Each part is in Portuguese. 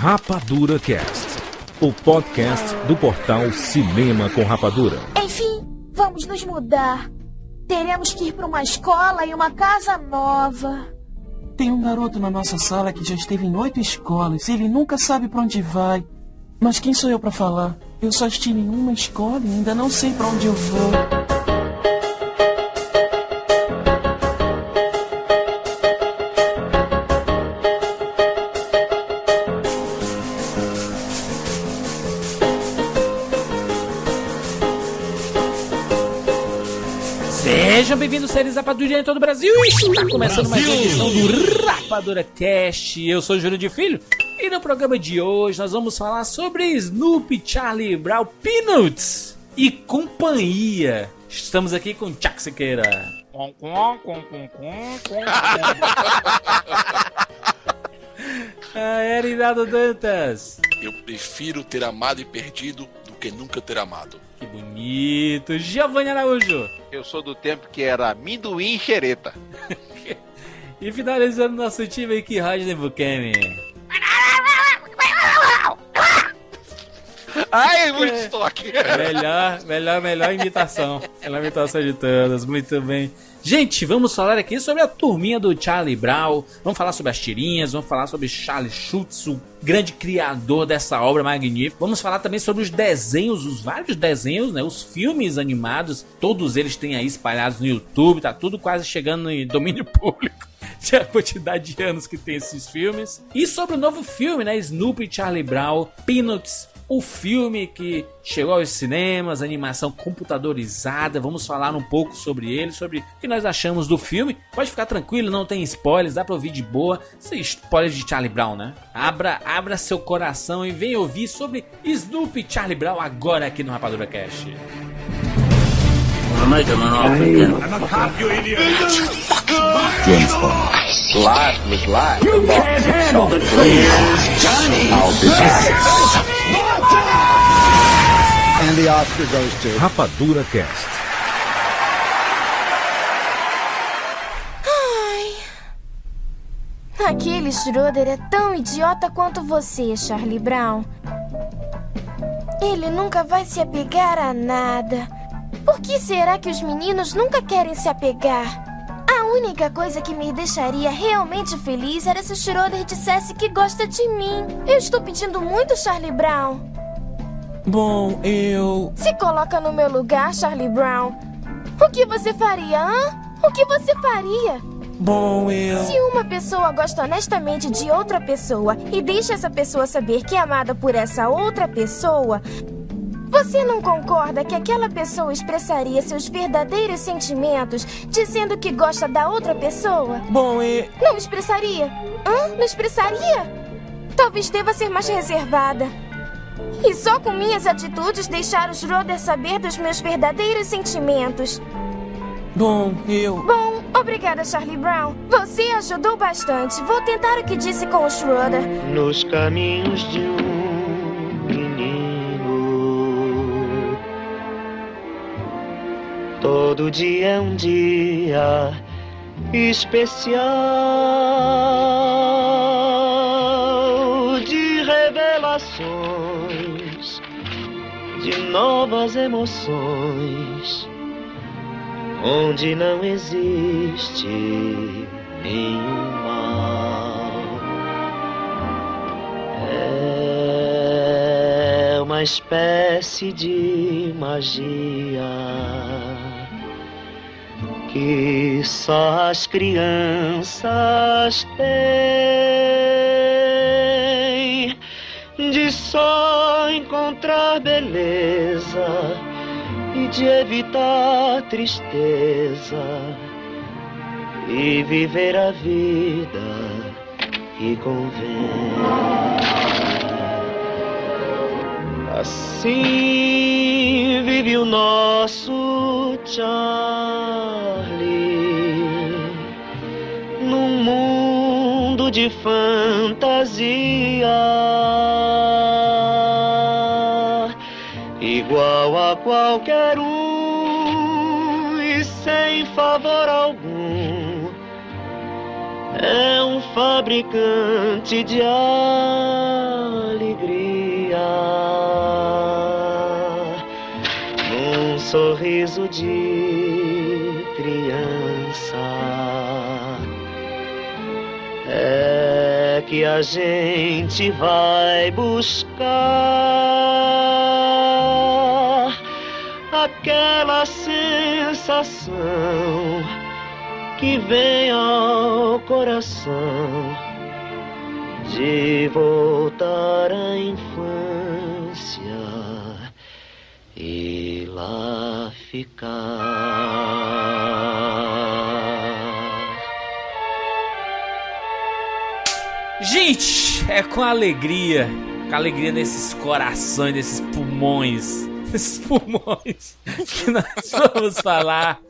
Rapadura Cast, o podcast do portal Cinema com Rapadura. Enfim, vamos nos mudar. Teremos que ir para uma escola e uma casa nova. Tem um garoto na nossa sala que já esteve em oito escolas. Ele nunca sabe para onde vai. Mas quem sou eu para falar? Eu só estive em uma escola e ainda não sei para onde eu vou. Bem-vindos, seres Rapadura em todo o Brasil. Está começando mais uma edição do Rapadura Cast. Eu sou Júlio de Filho e no programa de hoje nós vamos falar sobre Snoopy, Charlie Brown, Peanuts e companhia. Estamos aqui com Chuck Siqueira. Ah, Erinaldo Dantas. Eu prefiro ter amado e perdido que nunca ter amado. Que bonito. Giovanni Araújo. Eu sou do tempo que era amendoim e xereta. E finalizando nosso time aqui, Rodney Buchanan. Ai, muito estoque. Melhor, melhor, melhor imitação. Melhor imitação de todas. Muito bem. Gente, vamos falar aqui sobre a turminha do Charlie Brown. Vamos falar sobre as tirinhas, vamos falar sobre Charlie Schultz, o grande criador dessa obra magnífica. Vamos falar também sobre os desenhos, os vários desenhos, né? Os filmes animados. Todos eles têm aí espalhados no YouTube. Tá tudo quase chegando em domínio público. A quantidade de anos que tem esses filmes. E sobre o novo filme, né? Snoopy Charlie Brown, Peanuts o filme que chegou aos cinemas, animação computadorizada. Vamos falar um pouco sobre ele, sobre o que nós achamos do filme. Pode ficar tranquilo, não tem spoilers, dá pra ouvir de boa. Sem spoilers de Charlie Brown, né? Abra, abra seu coração e venha ouvir sobre Snoopy Charlie Brown agora aqui no Rapadura Cast. James Bond. Life was life. I'll be back. And the Oscar goes to. Rapadura Cast. Aquele Schroeder é tão idiota quanto você, Charlie Brown. Ele nunca vai se apegar a nada. Por que será que os meninos nunca querem se apegar? A única coisa que me deixaria realmente feliz era se o Schroeder dissesse que gosta de mim. Eu estou pedindo muito, Charlie Brown. Bom, eu. Se coloca no meu lugar, Charlie Brown. O que você faria, hã? O que você faria? Bom, eu. Se uma pessoa gosta honestamente de outra pessoa e deixa essa pessoa saber que é amada por essa outra pessoa, você não concorda que aquela pessoa expressaria seus verdadeiros sentimentos dizendo que gosta da outra pessoa? Bom, eu. Não expressaria? Hã? Não expressaria? Talvez deva ser mais reservada. E só com minhas atitudes deixar o Schroeder saber dos meus verdadeiros sentimentos. Bom, eu. Bom, obrigada, Charlie Brown. Você ajudou bastante. Vou tentar o que disse com o Schroeder. nos caminhos de um Todo dia é um dia especial de revelações, de novas emoções, onde não existe nenhum mal. É uma espécie de magia que só as crianças têm de só encontrar beleza e de evitar tristeza e viver a vida que convém. Assim vive o nosso Charlie de fantasia. Igual a qualquer um e sem favor algum. é um fabricante de alegria. Num sorriso de criança que a gente vai buscar aquela sensação que vem ao coração de voltar à infância e lá ficar. Gente, é com alegria, com alegria nesses corações, nesses pulmões, nesses pulmões, que nós vamos falar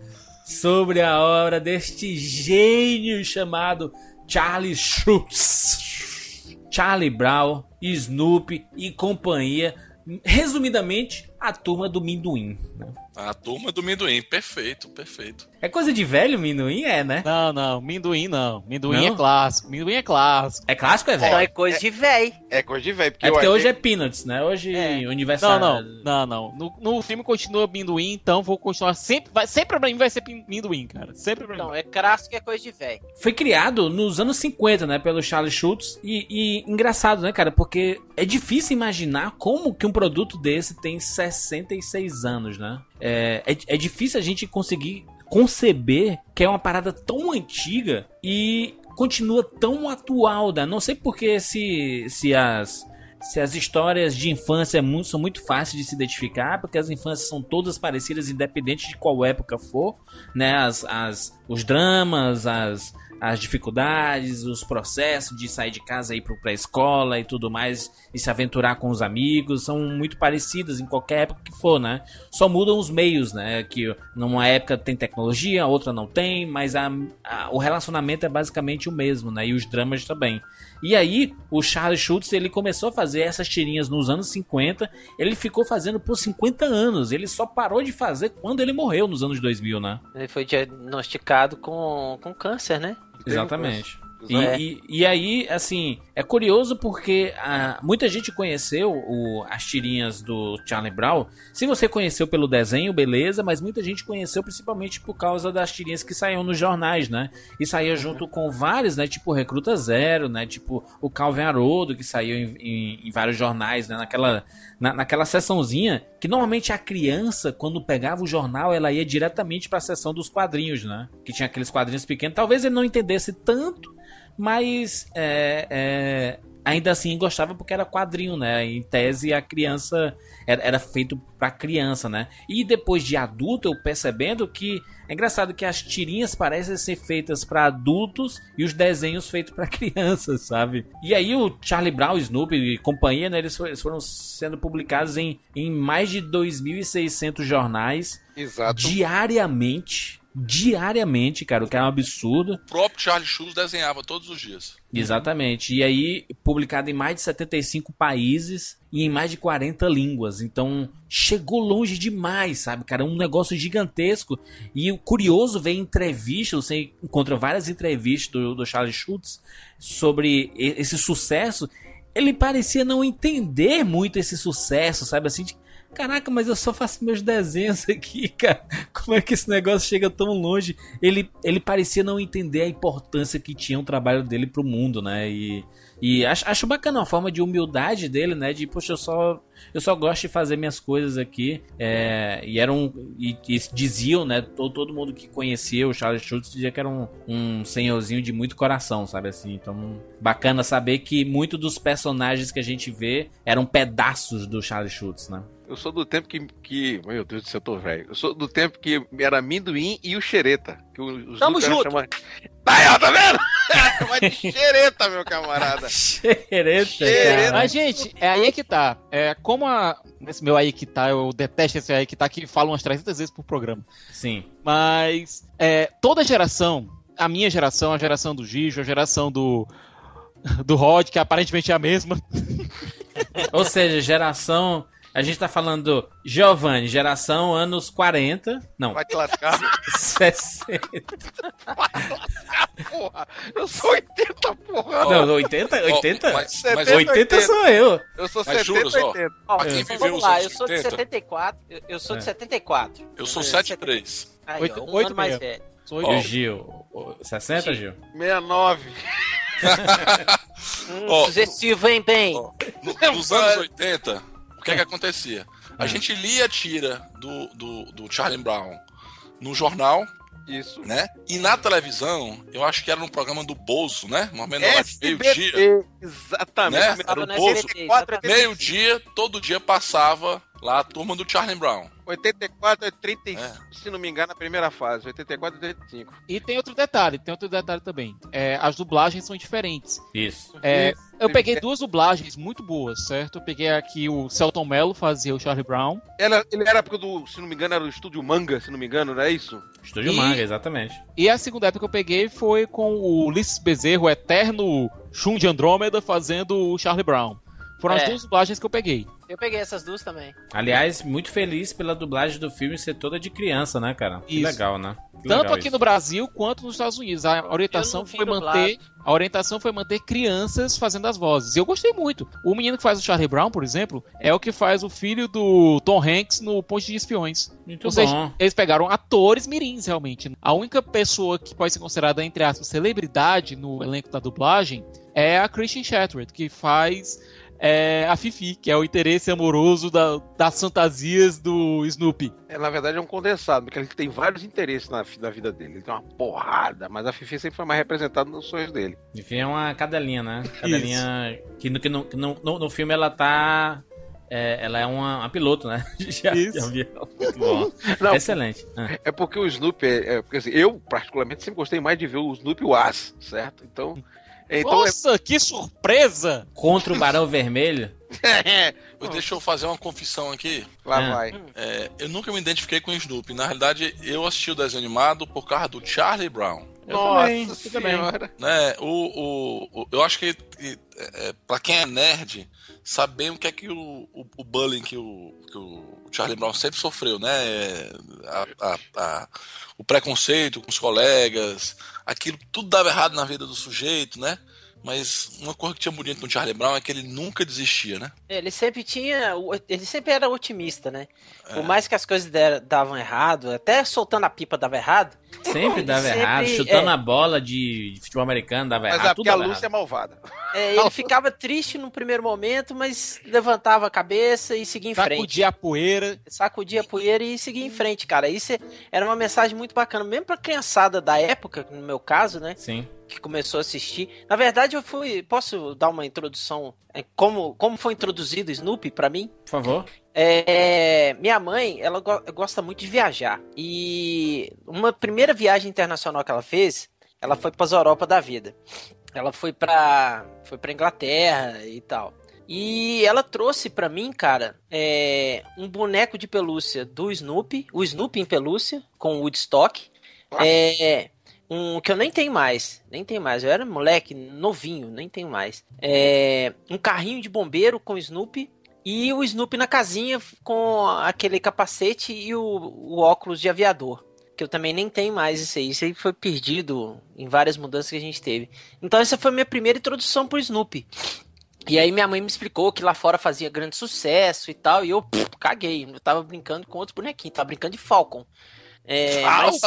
sobre a obra deste gênio chamado Charlie Schultz. Charlie Brown, Snoopy e companhia. Resumidamente, a turma do Minduim. né? A turma do Minduim, perfeito, perfeito. É coisa de velho, Minduim? É, né? Não, não, Minduim não. Minduim Não? é clássico. Minduim é clássico. É clássico ou é Então velho? é coisa de véi. É coisa de velho. Porque, É porque eu- hoje é Peanuts, né? Hoje É. Não, aniversário. não, não, não. No, no filme continua Minduim, então vou continuar sempre. Vai, sempre pra mim vai ser Minduim, cara. Sempre pra mim. Não, é clássico é coisa de véi. Foi criado nos anos 50, né? Pelo Charles Schultz. E, e engraçado, né, cara? Porque é difícil imaginar como que um produto desse tem 66 anos, né? É, é, é difícil a gente conseguir conceber que é uma parada tão antiga e continua tão atual, né? Não sei porque se, se as se as histórias de infância são muito fáceis de se identificar, porque as infâncias são todas parecidas, independente de qual época for, né? As, as, os dramas, as, as dificuldades, os processos de sair de casa e ir para a escola e tudo mais, e se aventurar com os amigos, são muito parecidas em qualquer época que for, né? Só mudam os meios, né? Que numa época tem tecnologia, outra não tem, mas a, a- o relacionamento é basicamente o mesmo, né? E os dramas também. E aí, o Charles Schultz, ele começou a fazer essas tirinhas nos anos 50, ele ficou fazendo por 50 anos, ele só parou de fazer quando ele morreu nos anos 2000, né? Ele foi diagnosticado com, com câncer, né? Exatamente. E, e, e aí, assim, é curioso porque ah, muita gente conheceu o- as tirinhas do Charlie Brown. Se você conheceu pelo desenho, beleza, mas muita gente conheceu principalmente por causa das tirinhas que saíam nos jornais, né? E saía junto com vários, né? Tipo Recruta Zero, né? Tipo o Calvin Haroldo, que saiu em, em- em vários jornais, né? Naquela, na, naquela sessãozinha que normalmente a criança, quando pegava o jornal, ela ia diretamente para a seção dos quadrinhos, né? Que tinha aqueles quadrinhos pequenos. Talvez ele não entendesse tanto, mas é, é, ainda assim gostava porque era quadrinho, né? Em tese a criança era, era feito pra criança, né? E depois de adulto eu percebendo que é engraçado que as tirinhas parecem ser feitas pra adultos e os desenhos feitos pra crianças, sabe? E aí o Charlie Brown, Snoopy e companhia, né? Eles foram sendo publicados em, em mais de 2.600 jornais Exato. diariamente. Diariamente, cara, o que é um absurdo. O próprio Charles Schultz desenhava todos os dias. Exatamente. E aí, publicado em mais de 75 países e em mais de 40 línguas. Então, chegou longe demais, sabe, cara? Um negócio gigantesco. E o curioso ver entrevistas, você encontra várias entrevistas do, do Charles Schultz sobre esse sucesso. Ele parecia não entender muito esse sucesso, sabe? Assim, de, Caraca, mas eu só faço meus desenhos aqui, cara. Como é que esse negócio chega tão longe? Ele, ele parecia não entender a importância que tinha o trabalho dele pro mundo, né? E, e acho, acho bacana a forma de humildade dele, né? De, poxa, eu só, eu só gosto de fazer minhas coisas aqui. É, e eram. E, e diziam, né? Todo, todo mundo que conhecia o Charles Schultz dizia que era um, um senhorzinho de muito coração, sabe assim? Então, bacana saber que muitos dos personagens que a gente vê eram pedaços do Charles Schultz, né? Eu sou do tempo que, que. Meu Deus do céu, eu tô velho. Eu sou do tempo que era amendoim e o xereta. Que os Tamo junto. chama- Aí, ó, tá vendo? Chama de xereta, meu camarada. Xereta, Xereta. Mas, gente, é aí que tá. É, como a. Nesse meu aí que tá, eu detesto esse aí que tá que fala umas 300 vezes por programa. Sim. Mas é, toda geração, a minha geração, a geração do Gijo, a geração do. Do Rod, que aparentemente é a mesma. Ou seja, geração. A gente tá falando Giovanni, geração anos 40. Não, Vai te lascar. 60. porra. Eu sou 80, porra. Não, 80? 80? mas- mas 80 sou eu. Eu sou Mas 70, juros, ó. 80. Ó, Pra quem então viveu vamos os lá, eu sou de 80. 74. Eu, eu sou de É. 74. Eu sou É, 73. Aí, Oito- ó, um oito ano mais mesmo. velho. Sou E eu. o Gil? o- 60, Gil? 69. Hum, Ó, sugestivo, hein, bem? no- nos anos 80, o que é que acontecia? A gente lia a tira do, do, do Charlie Brown no jornal, Isso. né? E na televisão, eu acho que era no programa do Bolso, né? Uma de meio-dia. Exatamente. Né? Era o exatamente. Meio-dia, todo dia passava lá a turma do Charlie Brown. 84 é 35, É. se não me engano, a primeira fase. 84 é 35. E tem outro detalhe, tem outro detalhe também. É, as dublagens são diferentes. Isso. É, Isso. eu peguei duas dublagens muito boas, certo? Eu peguei aqui o Celton Mello fazia o Charlie Brown. Ela, ele era época do, se não me engano, era o estúdio Manga, se não me engano, não é isso? Estúdio E- Manga, exatamente. E a segunda época que eu peguei foi com o Ulisses Bezerro, o eterno Shun de Andrômeda, fazendo o Charlie Brown. Foram as É. duas dublagens que eu peguei. Eu peguei essas duas também. Aliás, muito feliz pela dublagem do filme ser toda de criança, né, cara? Que Isso. legal, né? Que Tanto legal aqui isso. no Brasil quanto nos Estados Unidos. A orientação foi dublado. manter, a orientação foi manter crianças fazendo as vozes. E eu gostei muito. O menino que faz o Charlie Brown, por exemplo, é o que faz o filho do Tom Hanks no Ponte de Espiões. Muito Ou seja, bom. eles pegaram atores mirins, realmente. A única pessoa que pode ser considerada, entre aspas, celebridade no elenco da dublagem é a Christian Shattered, que faz é, a Fifi, que é o interesse amoroso da- das fantasias do Snoopy. É, na verdade é um condensado, porque ele tem vários interesses na, na vida dele. Ele tem uma porrada, mas a Fifi sempre foi mais representada nos sonhos dele. Enfim, é uma cadelinha, né? Cadelinha que, no, que no, que no, no- no filme ela tá. é, ela é uma, uma piloto, né? Já, Isso. já vi. Muito bom. Não, Excelente. É porque o Snoopy, é, é- porque assim, eu particularmente sempre gostei mais de ver o Snoopy o As, certo? Então, então Nossa, que surpresa! Contra o Barão Vermelho. é, Mas deixa eu fazer uma confissão aqui. lá É. vai. É, eu nunca me identifiquei com o Snoopy. Na realidade, eu assisti o desenho animado por causa do Charlie Brown. Eu Nossa também, eu também. senhora. Né? O, o, o- eu acho que, que é, para quem é nerd, sabe bem o que é que o, o, o bullying que o, que o Charlie Brown sempre sofreu, né? A- a- a- o preconceito com os colegas, aquilo tudo dava errado na vida do sujeito, né? Mas uma coisa que tinha bonito no Charlie Brown é que ele nunca desistia, né? Ele sempre tinha. Ele sempre era otimista, né? Por mais que as coisas davam errado, até soltando a pipa dava errado. Sempre dava Sempre, errado. Chutando é. a bola de, de futebol americano dava Mas errado. é Tudo porque a Lúcia é malvada. É, ele ficava triste no primeiro momento, mas levantava a cabeça e seguia em frente. Sacudir a poeira. Sacudia a poeira e seguia em frente, cara. Isso é- era uma mensagem muito bacana, mesmo pra criançada da época, no meu caso, né? Sim. que começou a assistir. Na verdade, eu fui. Posso dar uma introdução? É, como, como foi introduzido o Snoopy pra mim? Por favor. É, minha mãe, ela go- gosta muito de viajar. E uma primeira viagem internacional que ela fez, ela foi para Europa da vida. Ela foi pra, foi pra Inglaterra e tal. E ela trouxe pra mim, cara, é, um boneco de pelúcia do Snoopy, o Snoopy em pelúcia, com Woodstock. É, um que eu nem tenho mais, nem tenho mais. Eu era moleque, novinho, nem tenho mais. É, um carrinho de bombeiro com Snoopy e o Snoopy na casinha com aquele capacete e o, o óculos de aviador. Que eu também nem tenho mais isso aí. Isso aí foi perdido em várias mudanças que a gente teve. Então essa foi a minha primeira introdução pro Snoopy. E aí minha mãe me explicou que lá fora fazia grande sucesso e tal. E eu pff, caguei. Eu tava brincando com outros bonequinhos. Tava brincando de Falcon. É, mas-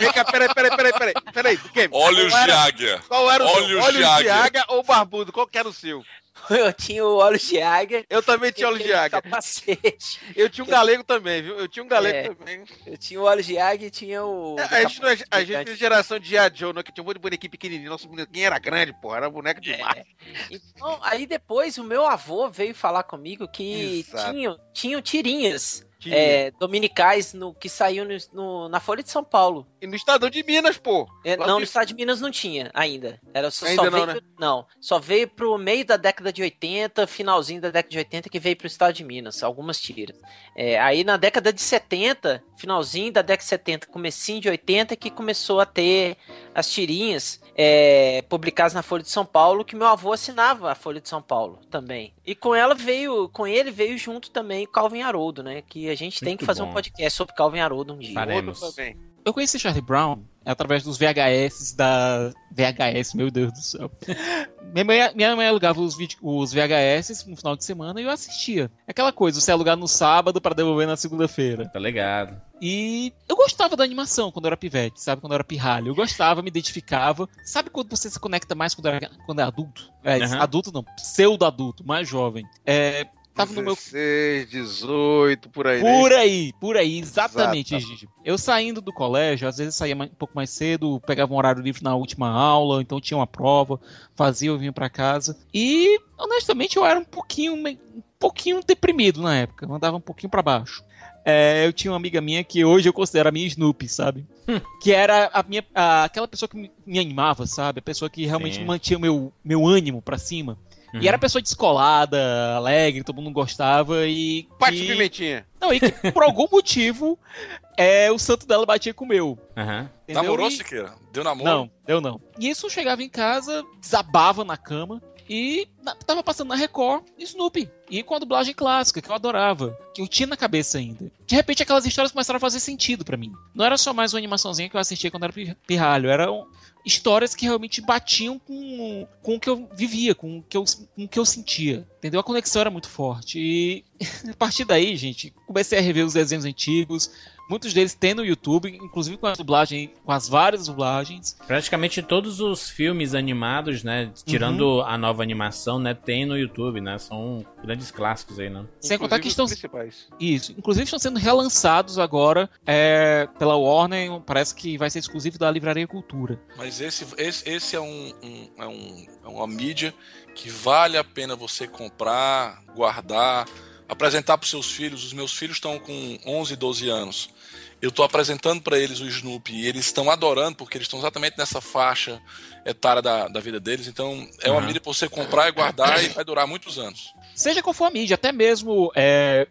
Vem cá, peraí, peraí, peraí, peraí. Peraí? Olhos Qual de era- águia. Qual era o Olhos seu? de Olhos de águia ou barbudo? Qual que era o seu? eu tinha o olhos de águia. Eu também tinha olhos de águia. Capacete. Eu tinha um galego também, viu? Eu tinha um galego É. também. Eu tinha o olhos de águia e tinha o. É, A gente, é, a gente gigante. é geração de. Joe, que tinha um monte de bonequinho pequenininho. Nosso bonequinho era grande, pô. Era boneco demais. Então, aí depois o meu avô veio falar comigo que Exato. tinham, tinham tirinhas. É, dominicais no, que saíam no- no- na Folha de São Paulo. E no Estadão de Minas, pô. É, não, no- no estado de Minas não tinha ainda. Era só, Ainda só não, veio, né? não, só veio pro meio da década de 80, finalzinho da década de 80 que veio pro estado de Minas, algumas tiras. É, aí na década de 70, finalzinho da década de 70, comecinho de 80 que começou a ter as tirinhas é, publicadas na Folha de São Paulo, que meu avô assinava a Folha de São Paulo também. E com ela veio, com ele veio junto também Calvin Haroldo, né? Que a gente tem Muito que fazer bom. um podcast sobre Calvin Haroldo um dia. Faremos. Eu conheci Charlie Brown através dos VHS da. VHS, meu Deus do céu. minha, mãe, minha mãe alugava os, vídeo- os VHS no final de semana e eu assistia. Aquela coisa, você alugar no sábado para devolver na segunda-feira. Tá ligado? E eu gostava da animação quando eu era pivete, sabe? Quando eu era pirralho. Eu gostava, me identificava. Sabe quando você se conecta mais quando, era, quando é adulto? É, Aham. adulto não, pseudo-adulto, mais jovem. É, tava no meu 16, 18, por aí, né? por aí, por aí, exatamente, Exato. Gigi. Eu saindo do colégio, às vezes saía um pouco mais cedo, pegava um horário livre na última aula, então tinha uma prova, fazia, eu vinha pra casa. E, honestamente, eu era um pouquinho, um pouquinho deprimido na época, eu andava um pouquinho pra baixo. É, eu tinha uma amiga minha que hoje eu considero a minha Snoopy, sabe? Que era a minha, a- aquela pessoa que me, me animava, sabe? A pessoa que realmente Sim. mantinha o meu, meu ânimo pra cima. Uhum. E era pessoa descolada, alegre, todo mundo gostava e. Pate que- Pimentinha. não, e que por algum motivo é, o santo dela batia com o meu. Aham. entendeu? Namorou, E- Siqueira? Deu namoro? Não, eu não. E isso chegava em casa, desabava na cama e na- tava passando na Record Snoopy. E com a dublagem clássica, que eu adorava, que eu tinha na cabeça ainda. De repente aquelas histórias começaram a fazer sentido pra mim. Não era só mais uma animaçãozinha que eu assistia quando era pi- pirralho, eram histórias que realmente batiam com, com o que eu vivia, com o que eu, com o que eu sentia. Entendeu? A conexão era muito forte. E a partir daí, gente, comecei a rever os desenhos antigos. Muitos deles tem no YouTube, inclusive com a dublagem, com as várias dublagens. Praticamente todos os filmes animados, né? Tirando a nova animação, né? Tem no YouTube, né? São grandes clássicos aí, né? Sem contar que estão. principais. Isso. Inclusive estão sendo relançados agora é, pela Warner. Parece que vai ser exclusivo da Livraria Cultura. Mas esse, esse, esse é, um, um- é, um, é uma mídia que vale a pena você comprar, guardar, apresentar para seus filhos. Os meus filhos estão com 11, 12 anos. Eu estou apresentando para eles o Snoopy e eles estão adorando porque eles estão exatamente nessa faixa etária da, da vida deles. Então é uma Aham. mídia para você comprar e guardar e vai durar muitos anos. Seja qual for a mídia, até mesmo. é,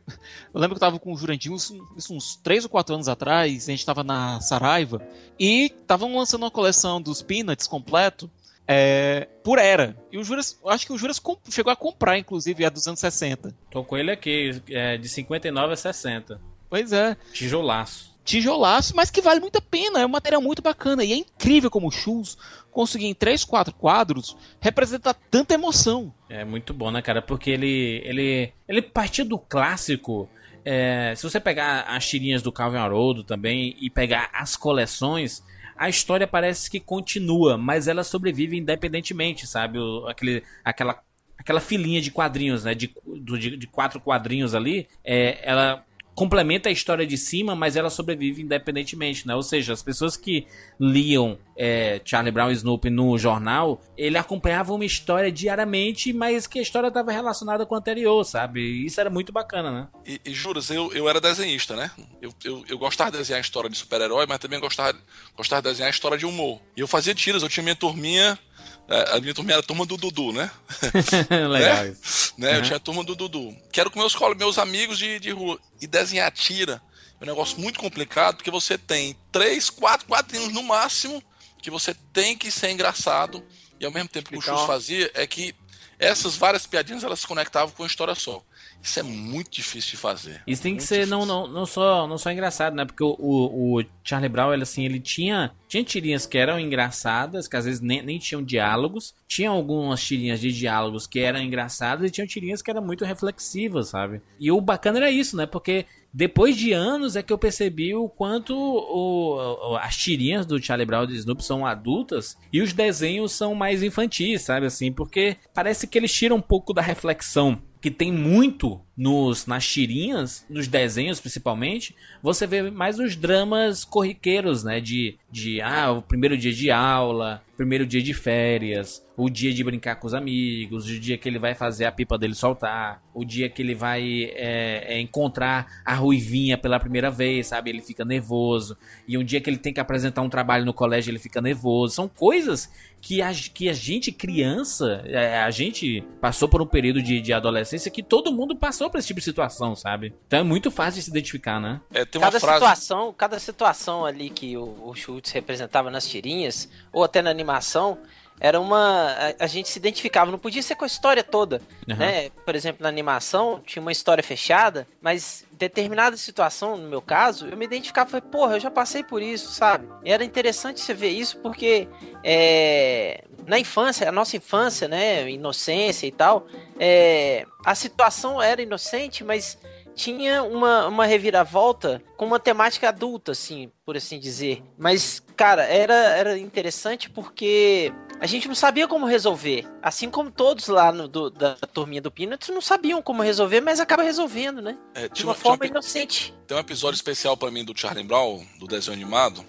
eu lembro que eu tava com o Jurandir uns, isso uns 3 ou 4 anos atrás, a gente tava na Saraiva, e estavam lançando uma coleção dos Peanuts completo. é, por era. E o Juras, acho que o Juras chegou a comprar, inclusive, a dos anos 60. Tô com ele aqui, é de 59 a 60. Pois é. Tijolaço. Tijolaço, mas que vale muito a pena. É um material muito bacana. E é incrível como o Shoes conseguir em 3, 4 quadros representar tanta emoção. É muito bom, né, cara? Porque ele ele ele partiu do clássico. é, se você pegar as tirinhas do Calvin Haroldo também e pegar as coleções, a história parece que continua, mas ela sobrevive independentemente, sabe? Aquele, aquela, aquela filinha de quadrinhos, né? De, de, de quatro quadrinhos ali, é, ela complementa a história de cima, mas ela sobrevive independentemente, né? Ou seja, as pessoas que liam é, Charlie Brown e Snoopy no jornal, ele acompanhava uma história diariamente, mas que a história estava relacionada com a anterior, sabe? Isso era muito bacana, né? E, e juras, eu, eu era desenhista, né? Eu, eu, eu gostava de desenhar história de super-herói, mas também gostava, gostava de desenhar história de humor. E eu fazia tiras, eu tinha minha turminha. É, A minha turminha era a turma do Dudu, né? Legal né? isso. Né? Eu Uhum. tinha a turma do Dudu. Que era com meus, meus amigos de, de rua. E desenhar tira é um negócio muito complicado, porque você tem três, quatro quadrinhos no máximo, que você tem que ser engraçado. E ao mesmo tempo que o Chus fazia, é que essas várias piadinhas elas se conectavam com uma história só. Isso é muito difícil de fazer. Isso tem que Muito ser não, difícil. não, não, só, não só engraçado, né? Porque o, o, o Charlie Brown, ele, assim, ele tinha, tinha tirinhas que eram engraçadas, que às vezes nem, nem tinham diálogos. Tinha algumas tirinhas de diálogos que eram engraçadas e tinham tirinhas que eram muito reflexivas, sabe? E o bacana era isso, né? Porque depois de anos é que eu percebi o quanto o, as tirinhas do Charlie Brown e do Snoopy são adultas e os desenhos são mais infantis, sabe? Assim, porque parece que eles tiram um pouco da reflexão que tem muito nos nas tirinhas, nos desenhos principalmente, você vê mais os dramas corriqueiros, né? De, de ah, o primeiro dia de aula, primeiro dia de férias, o dia de brincar com os amigos, o dia que ele vai fazer a pipa dele soltar, o dia que ele vai é, é, encontrar a ruivinha pela primeira vez, sabe? Ele fica nervoso. E um dia que ele tem que apresentar um trabalho no colégio, ele fica nervoso. São coisas que a, que a gente, criança, é, a gente passou por um período de, de adolescência que todo mundo passou passou por esse tipo de situação, sabe? Então é muito fácil de se identificar, né? É, tem uma Cada frase. situação, cada situação ali que o, o Schultz representava nas tirinhas, ou até na animação, era uma. A, a gente se identificava, não podia ser com a história toda. Uhum. Né? Por exemplo, na animação, tinha uma história fechada, mas determinada situação, no meu caso, eu me identificava e falei, porra, eu já passei por isso, sabe? E era interessante você ver isso porque é, na infância, a nossa infância, né, inocência e tal, é, a situação era inocente, mas tinha uma, uma reviravolta com uma temática adulta, assim, por assim dizer. Mas, cara, era, era interessante porque a gente não sabia como resolver. Assim como todos lá no, do- da turminha do Peanuts não sabiam como resolver, mas acaba resolvendo, né? É, De uma forma uma- inocente. Tem um episódio especial pra mim do Charlie Brown, do desenho animado,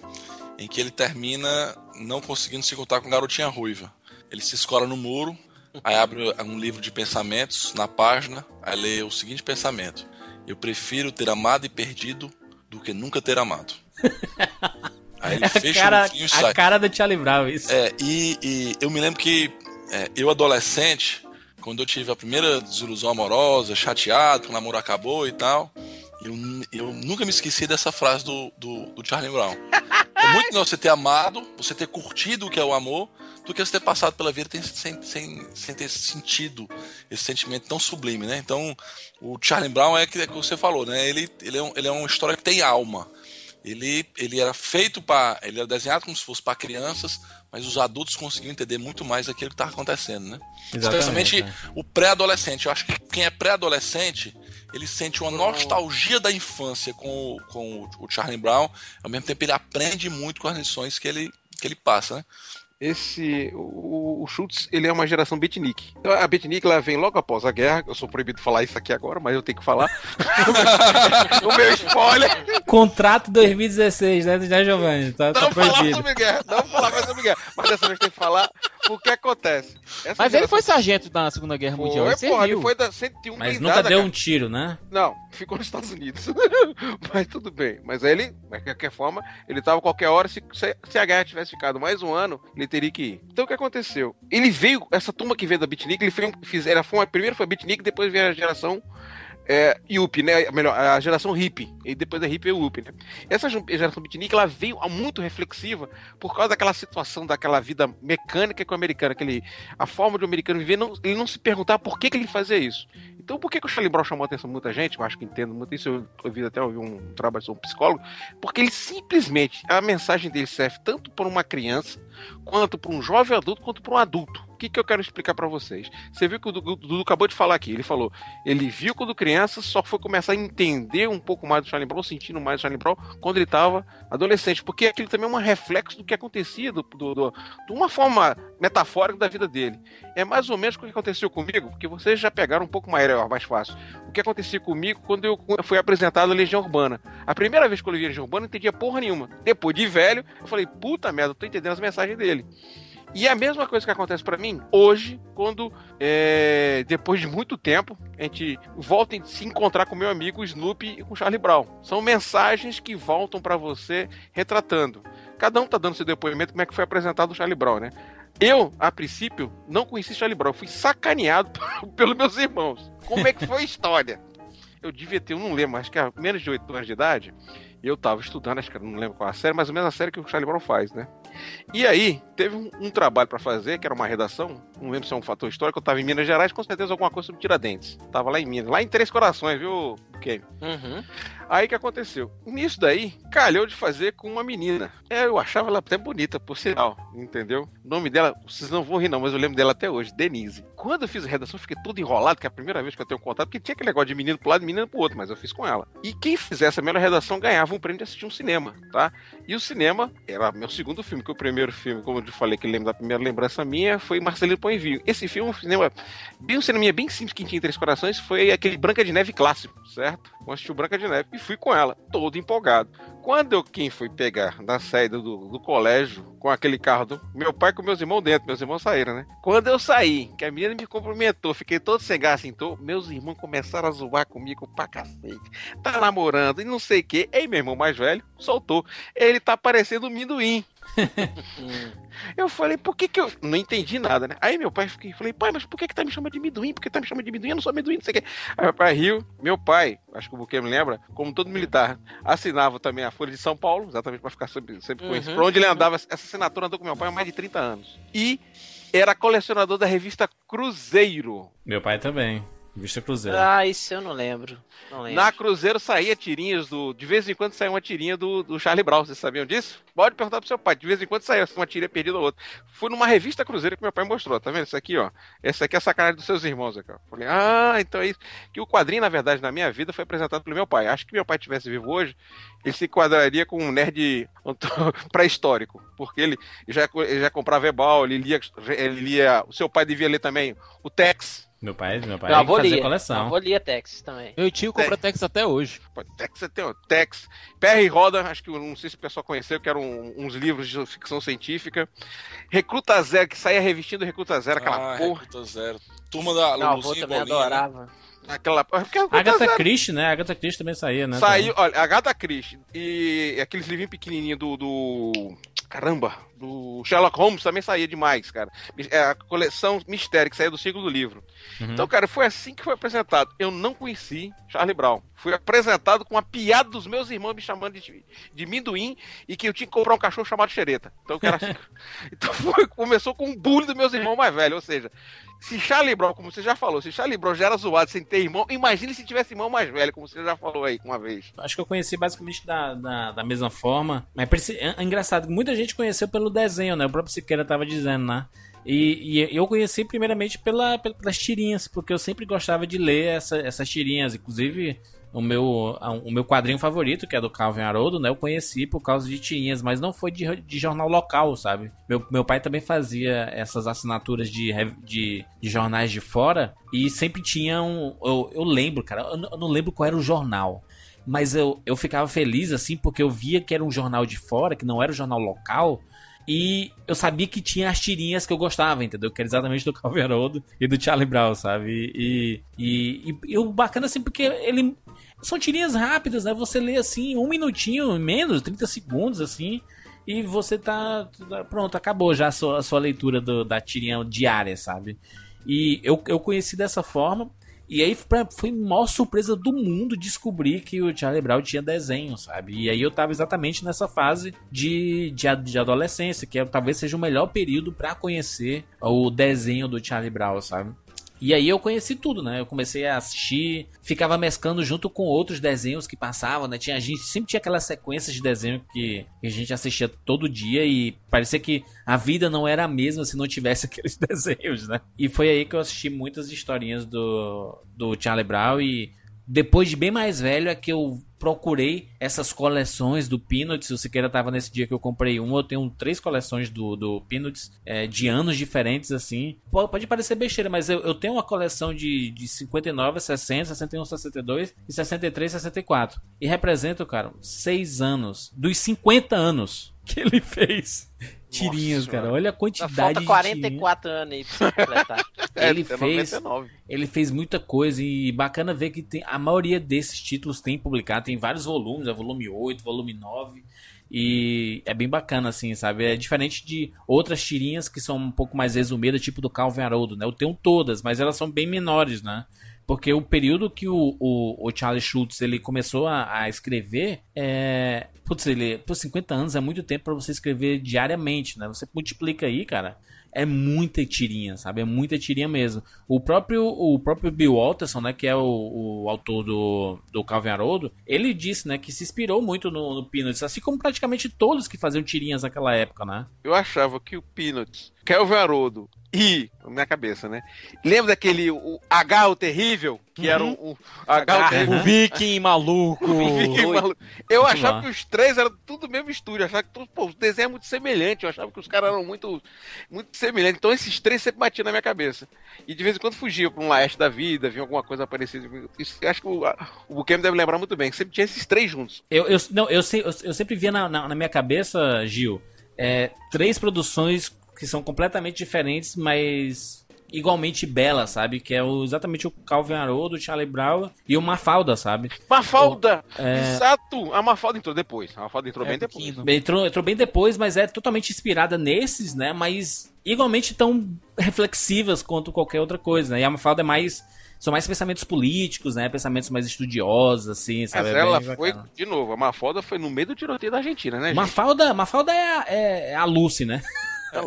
em que ele termina não conseguindo se contar com Garotinha Ruiva. Ele se escola no muro, aí abre um livro de pensamentos na página, aí lê o seguinte pensamento: Eu prefiro ter amado e perdido do que nunca ter amado. Aí ele A fecha cara, o livrinho e sai. a cara do Charlie Brown, isso. É, e, e eu me lembro que é, eu, adolescente, quando eu tive a primeira desilusão amorosa, chateado, que o namoro acabou e tal, eu, eu nunca me esqueci dessa frase do, do, do Charlie Brown. É muito melhor você ter amado, você ter curtido o que é o amor, do que você ter passado pela vida tem- sem, sem, sem ter sentido esse sentimento tão sublime, né? Então, o Charlie Brown é que, é que você falou, né? Ele, ele, é um, ele é uma história que tem alma. Ele, ele era feito para. Ele era desenhado como se fosse para crianças, mas os adultos conseguiam entender muito mais aquilo que estava acontecendo, né? Exatamente, Especialmente né? o pré-adolescente. Eu acho que quem é pré-adolescente, ele sente uma nostalgia da infância com, o- com o- o Charlie Brown, ao mesmo tempo ele aprende muito com as lições que ele, que ele passa, né? Esse, o, o Schultz, ele é uma geração beatnik. Então, A beatnik, ela vem logo após a guerra. Eu sou proibido de falar isso aqui agora, mas eu tenho que falar. o meu spoiler. Contrato 2016, né, né Giovanni? Tá, tá Não falar proibido. sobre guerra, não falar mais sobre guerra. Mas dessa vez tem que falar o que acontece. Essa Mas ele foi sargento na Segunda Guerra Mundial. Foi, Ele porra, ele foi da 101 Mas blindada, nunca deu cara. um tiro, né? Não, ficou nos Estados Unidos. mas tudo bem. Mas ele, de qualquer forma, ele tava qualquer hora. Se, se, se a guerra tivesse ficado mais um ano, ele teria que ir. Então o que aconteceu? Ele veio, essa turma que veio da Bitnik, ele foi, fiz, era, foi, primeiro foi a Bitnik, depois veio a geração é, Yuppie, né? Melhor, a geração hippie. E depois da hippie o Yuppie, né? Essa geração beatnik, ela veio muito reflexiva por causa daquela situação, daquela vida mecânica que o americano, aquele, a forma de o americano viver, não, ele não se perguntar por que, que ele fazia isso. Então, por que, que o Charlie Brown chamou a atenção de muita gente? Eu acho que entendo muito isso. Eu ouvi até ouvir um trabalho sobre um psicólogo. Porque ele simplesmente, a mensagem dele serve tanto para uma criança, quanto para um jovem adulto, quanto para um adulto. Que, que eu quero explicar para vocês? Você viu que o Dudu, acabou de falar aqui. Ele falou, ele viu quando criança, só foi começar a entender um pouco mais do Charlie Brown, sentindo mais do Charlie Brown, quando ele estava adolescente. Porque aquilo também é um reflexo do que acontecia, do, do- do- de uma forma metafórica da vida dele. É mais ou menos o que aconteceu comigo, porque vocês já pegaram um pouco mais, mais fácil. O que acontecia comigo quando eu fui apresentado a Legião Urbana. A primeira vez que eu li a Legião Urbana, eu não entendia porra nenhuma. Depois de velho, eu falei, puta merda, eu tô entendendo as mensagens dele. E é a mesma coisa que acontece pra mim hoje, quando, é, depois de muito tempo, a gente volta a se encontrar com meu amigo Snoopy e com Charlie Brown. São mensagens que voltam pra você retratando. Cada um tá dando seu depoimento como é que foi apresentado o Charlie Brown, né? Eu, a princípio, não conheci Charlie Brown. Fui sacaneado pelos meus irmãos. Como é que foi a história? Eu devia ter, eu não lembro, acho que era menos de 8 anos de idade. Eu tava estudando, acho que não lembro qual a série, mas a mesma série que o Charlie Brown faz, né? E aí, teve um, um trabalho pra fazer, que era uma redação, não lembro se é um fator histórico, eu tava em Minas Gerais, com certeza alguma coisa sobre Tiradentes. Tava lá em Minas, lá em Três Corações, viu, Kemi? Uhum. Aí o que aconteceu? Nisso daí, calhou de fazer com uma menina. É, eu achava ela até bonita, por sinal, entendeu? O nome dela, vocês não vão rir não, mas eu lembro dela até hoje, Denise. Quando eu fiz a redação, eu fiquei todo enrolado, que é a primeira vez que eu tenho contato, porque tinha aquele negócio de menino pro lado e menino pro outro, mas eu fiz com ela. E quem fizesse a melhor redação ganhava um prêmio de assistir um cinema, tá? E o cinema era meu segundo filme, que o primeiro filme, como eu falei, que lembro da primeira lembrança minha, foi Marcelino Põe Vinho. Esse filme, um cinema, bem um cinema bem simples, que tinha em Três Corações, foi aquele Branca de Neve clássico, certo? Eu assisti o Branca de Neve e fui com ela, todo empolgado. Quando eu, quem foi pegar na saída do, do colégio, com aquele carro do meu pai com meus irmãos dentro, meus irmãos saíram, né? Quando eu saí, que a menina me cumprimentou, fiquei todo sem assim, tô, meus irmãos começaram a zoar comigo pra cacete. Tá namorando e não sei o que. Ei, meu irmão mais velho, soltou. Ele tá parecendo um minduim. Eu falei, por que que eu. Não entendi nada, né? Aí meu pai fiquei, falei, pai, mas por que que tá me chamando de amendoim? Por que tá me chamando de amendoim? Eu não sou amendoim, não sei o quê. Aí meu pai riu. Meu pai, acho que o Buquê me lembra, como todo militar, assinava também a Folha de São Paulo, exatamente pra ficar sempre, sempre com isso. Uhum, Pra onde ele uhum. andava, essa assinatura andou com meu pai há mais de 30 anos. E era colecionador da revista Cruzeiro. Meu pai também. Vista Cruzeiro. Ah, isso eu não lembro. Não lembro. Na Cruzeiro saía tirinhas do. De vez em quando saía uma tirinha do, do Charlie Brown, vocês sabiam disso? Pode perguntar pro seu pai. De vez em quando saía uma tirinha perdida ou outra. Fui numa revista Cruzeiro que meu pai mostrou, tá vendo? Isso aqui, ó. Essa aqui é a sacanagem dos seus irmãos aqui, ó. Falei, ah, então é isso. Que o quadrinho, na verdade, na minha vida, foi apresentado pelo meu pai. Acho que meu pai tivesse vivo hoje, ele se enquadraria com um nerd pré-histórico. Porque ele já, ele já comprava Ebal, ele lia, ele lia. O seu pai devia ler também o Tex. Meu pai, meu pai Meu avô fazia lia. coleção. Meu avô lia Texas também. Meu tio compra Tex até hoje. Pô, Tex, tem o Tex. PR Roda, acho que eu não sei se o pessoal conheceu, que eram uns livros de ficção científica. Recruta Zero, que saía revestindo Recruta Zero, aquela Ah, porra. Recruta Zero. Turma da Meu avô Luluzinha também Bolinha, né? Aquela. Porque Agatha Zero Christie, né? Agatha Christie também saía, né? Saiu, olha, Agatha Christie e aqueles livrinhos pequenininhos do, do. Caramba, do Sherlock Holmes também saía demais, cara. É a coleção Mistério, que saía do ciclo do livro. Uhum. Então, cara, foi assim que foi apresentado. Eu não conheci Charlie Brown. Fui apresentado com a piada dos meus irmãos me chamando de, de minduim e que eu tinha que comprar um cachorro chamado xereta. Então, cara, assim, então foi, começou com um bullying dos meus irmãos mais velhos. Ou seja, se Charlie Brown, como você já falou, se Charlie Brown já era zoado sem ter irmão, imagine se tivesse irmão mais velho, como você já falou aí uma vez. Acho que eu conheci basicamente da, da, da mesma forma. Mas é, é engraçado, muita gente conheceu pelo desenho, né? O próprio Siqueira tava dizendo, né? E, e eu conheci primeiramente pela, pel- pelas tirinhas, porque eu sempre gostava de ler essa- essas tirinhas. Inclusive, o meu, o meu quadrinho favorito, que é do Calvin Haroldo, né? Eu conheci por causa de tirinhas, mas não foi de, de jornal local, sabe? Meu, meu pai também fazia essas assinaturas de, de, de jornais de fora e sempre tinha um. Eu, eu lembro, cara, eu não- eu não lembro qual era o jornal. Mas eu, eu ficava feliz, assim, porque eu via que era um jornal de fora, que não era um jornal local. E eu sabia que tinha as tirinhas que eu gostava, entendeu? Que era exatamente do Calvin Haroldo e do Charlie Brown, sabe? E, e, e, e o bacana, assim, porque ele... São tirinhas rápidas, né? Você lê, assim, um minutinho, menos, 30 segundos, assim... E você tá... tá- Pronto, acabou já a sua, a sua leitura do- da tirinha diária, sabe? E eu, eu conheci dessa forma... E aí foi a maior surpresa do mundo descobrir que o Charlie Brown tinha desenho, sabe? E aí eu tava exatamente nessa fase de, de, de adolescência, que é, talvez seja o melhor período pra conhecer o desenho do Charlie Brown, sabe? E aí eu conheci tudo, né? Eu comecei a assistir, ficava mesclando junto com outros desenhos que passavam, né? Tinha, a gente sempre tinha aquelas sequências de desenho que, que a gente assistia todo dia e parecia que a vida não era a mesma se não tivesse aqueles desenhos, né? E foi aí que eu assisti muitas historinhas do, do Charlie Brown e depois de bem mais velho é que eu procurei essas coleções do Peanuts. O Siqueira tava nesse dia que eu comprei um. Eu tenho três coleções do, do Peanuts é, de anos diferentes, assim. Pode parecer besteira, mas eu, eu tenho uma coleção de, de 59, 60, 61, 62 e 63, 64. E representa, cara, seis anos. Dos 50 anos que ele fez. Tirinhas, Nossa, cara. Olha a quantidade falta de 44 anos aí pra completar. Ele até fez- 99. ele fez muita coisa e bacana ver que tem, a maioria desses títulos tem publicado, tem vários volumes, é volume 8, volume 9. E é bem bacana, assim, sabe? É diferente de outras tirinhas que são um pouco mais resumidas, tipo do Calvin Haroldo, né? Eu tenho todas, mas elas são bem menores, né? Porque o período que o, o, o Charlie Schultz ele começou a, a escrever, é... Putz, ele, por 50 anos é muito tempo para você escrever diariamente, né? Você multiplica aí, cara, é muita tirinha, sabe? É muita tirinha mesmo. O próprio, o próprio Bill Walterson, né, que é o, o autor do, do Calvin Haroldo, ele disse, né, que se inspirou muito no, no Peanuts, assim como praticamente todos que faziam tirinhas naquela época, né? Eu achava que o Peanuts, Kelvin Haroldo e. Na minha cabeça, né? Lembra daquele o H o Terrível? Que era um, um H o. Terrível. O Viking maluco. Fiquei maluco. Eu achava lá. que os três eram tudo mesmo estúdio. Eu achava que pô, o desenho é muito semelhante. Eu achava que os caras eram muito, muito semelhantes. Então esses três sempre batiam na minha cabeça. E de vez em quando fugia pra um Laeste da vida, vinha alguma coisa parecida. Isso, eu acho que o, o Buquê me deve lembrar muito bem. Sempre tinha esses três juntos. Eu, eu, não, eu, eu, eu sempre via na, na, na minha cabeça, Gil, é, três produções que são completamente diferentes, mas igualmente bela, sabe? Que é o- exatamente o Calvin Haroldo, o Charlie Brown e o Mafalda, sabe? Mafalda! É. Exato! A Mafalda entrou depois. A Mafalda entrou É, bem depois. Entrou, entrou bem depois, mas é totalmente inspirada nesses, né? Mas igualmente tão reflexivas quanto qualquer outra coisa, né? E a Mafalda é mais. São mais pensamentos políticos, né? Pensamentos mais estudiosos, assim, Mas sabe? É ela foi, bacana. de novo, a Mafalda foi no meio do tiroteio da Argentina, né, gente? Mafalda, Mafalda é, a- é a Lucy, né?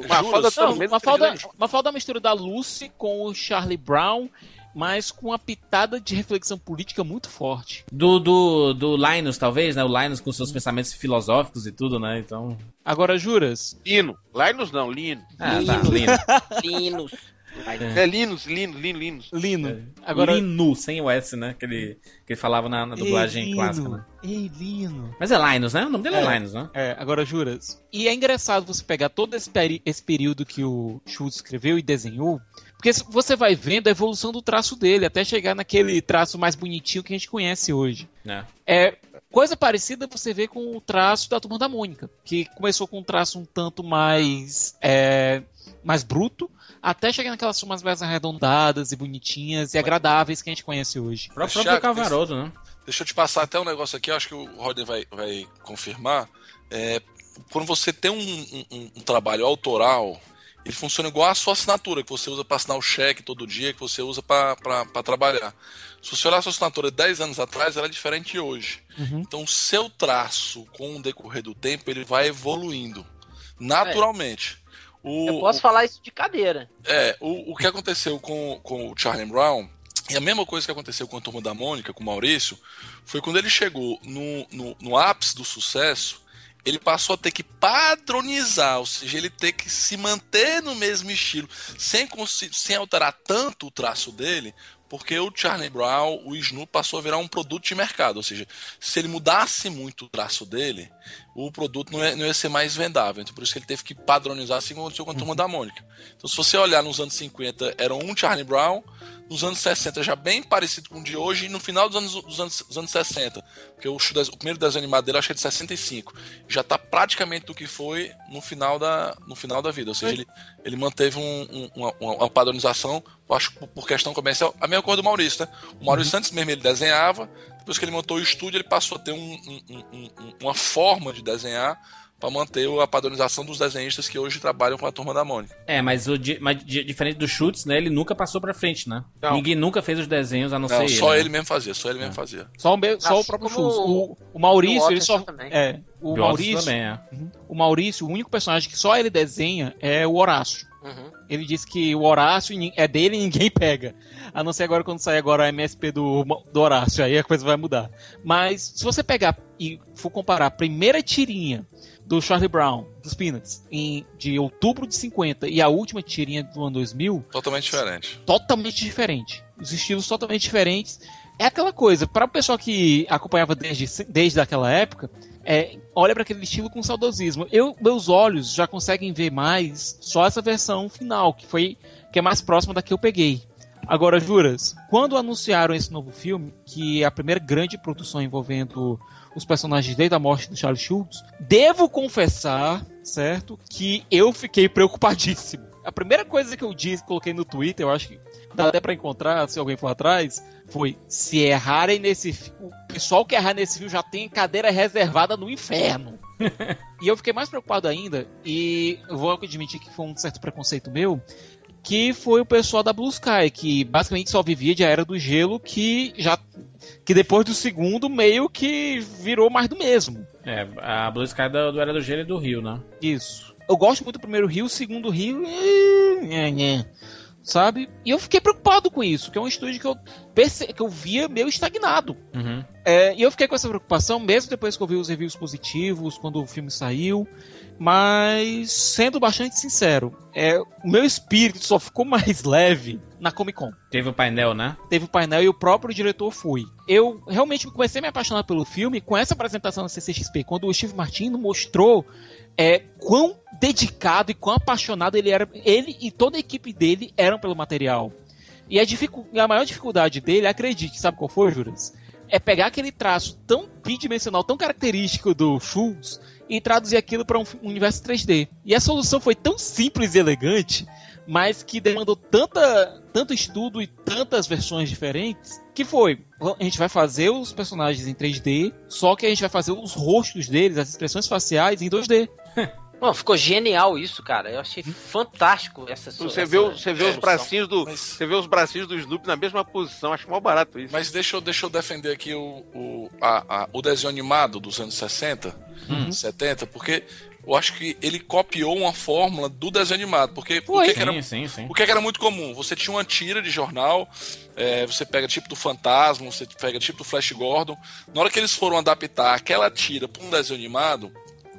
Mafalda tá no Não, meio do uma falda, tiroteio da uma falda é a mistura da Lucy com o Charlie Brown, mas com uma pitada de reflexão política muito forte. Do, do, do Linus, talvez, né? O Linus com seus pensamentos filosóficos e tudo, né? Então. Agora, juras? Lino. Linus não, Lino. Ah, tá, lindo. Linus. É Linus, Lino, Lino, Linus. Lino. Agora, Lino, sem o S, né? Que ele, que ele falava na, na dublagem Ei, clássica, né? Ei, Lino. Mas é Linus, né? O nome dele é, É. Linus, né? É, agora juras. E é engraçado você pegar todo esse, peri- esse período que o Schultz escreveu e desenhou, porque se- você vai vendo a evolução do traço dele, até chegar naquele traço mais bonitinho que a gente conhece hoje. É. É, coisa parecida você vê com o traço da Turma da Mônica, que começou com um traço um tanto mais é, mais bruto, até chegar naquelas formas mais arredondadas e bonitinhas e agradáveis que a gente conhece hoje. O próprio Thiago, Cavaroldo, né? Deixa eu te passar até um negócio aqui, eu acho que o Rodney vai, vai confirmar. É, quando você tem um, um- um trabalho autoral, ele funciona igual a sua assinatura, que você usa para assinar o cheque todo dia, que você usa para trabalhar. Se você olhar a sua assinatura de 10 anos atrás, ela é diferente de hoje. Uhum. Então, o seu traço, com o decorrer do tempo, ele vai evoluindo naturalmente. O, Eu posso falar isso de cadeira. é, o, o que aconteceu com, com o Charlie Brown, e a mesma coisa que aconteceu com a turma da Mônica, com o Maurício, foi quando ele chegou no, no, no ápice do sucesso, ele passou a ter que padronizar, ou seja, ele ter que se manter no mesmo estilo, sem, sem alterar tanto o traço dele, porque o Charlie Brown, o Snoop, passou a virar um produto de mercado. Ou seja, se ele mudasse muito o traço dele, o produto não ia, não ia ser mais vendável. Então, por isso que ele teve que padronizar, assim como aconteceu com a turma da Mônica. Então, se você olhar nos anos 50, era um Charlie Brown, nos anos 60 já bem parecido com o de hoje, e no final dos anos, dos anos, dos anos 60, porque o, o primeiro desenho animado dele acho que é de 65, já está praticamente do que foi no final da, no final da vida. Ou seja, ele, ele manteve um- um- uma, uma- padronização, acho por, por questão comercial, a mesma coisa do Maurício, né? O Maurício antes mesmo ele desenhava, depois que ele montou o estúdio, ele passou a ter um- uma forma de desenhar para manter a padronização dos desenhistas que hoje trabalham com a turma da Mônica. É, mas, o, mas di- diferente do Chutes, né? Ele nunca passou pra frente, né? Não. Ninguém nunca fez os desenhos, a não, Não, ser só ele. ele né? mesmo fazia, só ele mesmo fazia. Só o, me- só o próprio Schultz. O, o Maurício, o ele só. Também. É, o Maurício. também, é. O Maurício, o único personagem que só ele desenha é o Horácio. Uhum. Ele disse que o Horácio é dele e ninguém pega. A não ser agora quando sair agora a MSP do, do Horácio, aí a coisa vai mudar. Mas se você pegar e for comparar a primeira tirinha do Charlie Brown, dos Peanuts, em, de outubro de 50 e a última tirinha do ano 2000, Totalmente diferente. totalmente diferente. Os estilos totalmente diferentes. É aquela coisa, para o pessoal que acompanhava desde, desde aquela época, é, olha para aquele estilo com saudosismo. Eu, meus olhos já conseguem ver mais só essa versão final, que foi que é mais próxima da que eu peguei. Agora, juras, quando anunciaram esse novo filme, que é a primeira grande produção envolvendo os personagens desde a morte do Charles Schultz, devo confessar, certo, que eu fiquei preocupadíssimo. A primeira coisa que eu disse, coloquei no Twitter, eu acho que dá até pra encontrar se alguém for atrás, foi se errarem nesse o pessoal que errar nesse filme já tem cadeira reservada no inferno. e eu fiquei mais preocupado ainda, e eu vou admitir que foi um certo preconceito meu, que foi o pessoal da Blue Sky, que basicamente só vivia de A Era do Gelo, que já que depois do segundo meio que virou mais do mesmo. É, a Blue Sky do, do Era do Gelo e do Rio, né? Isso. Eu gosto muito do primeiro Rio, o segundo Rio. Sabe? E eu fiquei preocupado com isso, que é um estúdio que eu, perce... que eu via meio estagnado. Uhum. É, e eu fiquei com essa preocupação, mesmo depois que eu vi os reviews positivos, quando o filme saiu. Mas, sendo bastante sincero, é, o meu espírito só ficou mais leve na Comic Con Teve o painel, né? teve o painel e o próprio diretor foi. Eu realmente comecei a me apaixonar pelo filme com essa apresentação da CCXP, quando o Steve Martino mostrou é, quão dedicado e quão apaixonado ele era, ele e toda a equipe dele eram pelo material. E a, dificu- a maior dificuldade dele, acredite, sabe qual foi, Juras? é pegar aquele traço tão bidimensional, tão característico do Schultz e traduzir aquilo para um universo 3D. E a solução foi tão simples e elegante, mas que demandou tanta, tanto estudo e tantas versões diferentes, que foi, a gente vai fazer os personagens em 3D, só que a gente vai fazer os rostos deles, as expressões faciais em 2D. Mano, ficou genial isso, cara. Eu achei fantástico essa Você essa vê, você vê os bracinhos do. Mas- Você vê os bracinhos do Snoopy na mesma posição. Acho mó barato isso. Mas deixa eu, deixa eu defender aqui o, o, a- a- o desenho animado dos anos 60, 70, porque eu acho que ele copiou uma fórmula do desenho animado. Porque o que, que era, Sim, sim, sim. o que, que era muito comum? Você tinha uma tira de jornal, é, você pega tipo do Fantasma, você pega tipo do Flash Gordon. Na hora que eles foram adaptar aquela tira para um desenho animado,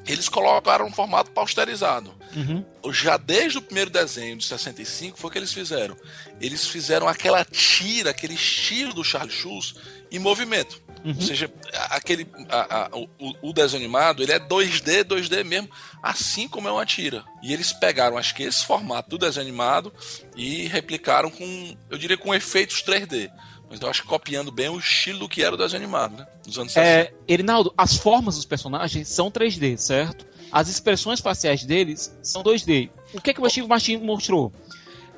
eles colocaram um formato pausterizado. Já desde o primeiro desenho de 65 foi o que eles fizeram. Eles fizeram aquela tira, aquele estilo do Charles Schulz em movimento. Ou seja, aquele, a- a- o, o desenho animado ele é 2D, 2D mesmo, assim como é uma tira. E eles pegaram, acho que esse formato do desenho animado e replicaram com, eu diria, com efeitos 3D. Mas eu acho que copiando bem o estilo do que era o desenho animado, né? Dos anos 60. É, Erinaldo, as formas dos personagens são 3D, certo? As expressões faciais deles são 2D. O que, é que o Steve Martin mostrou?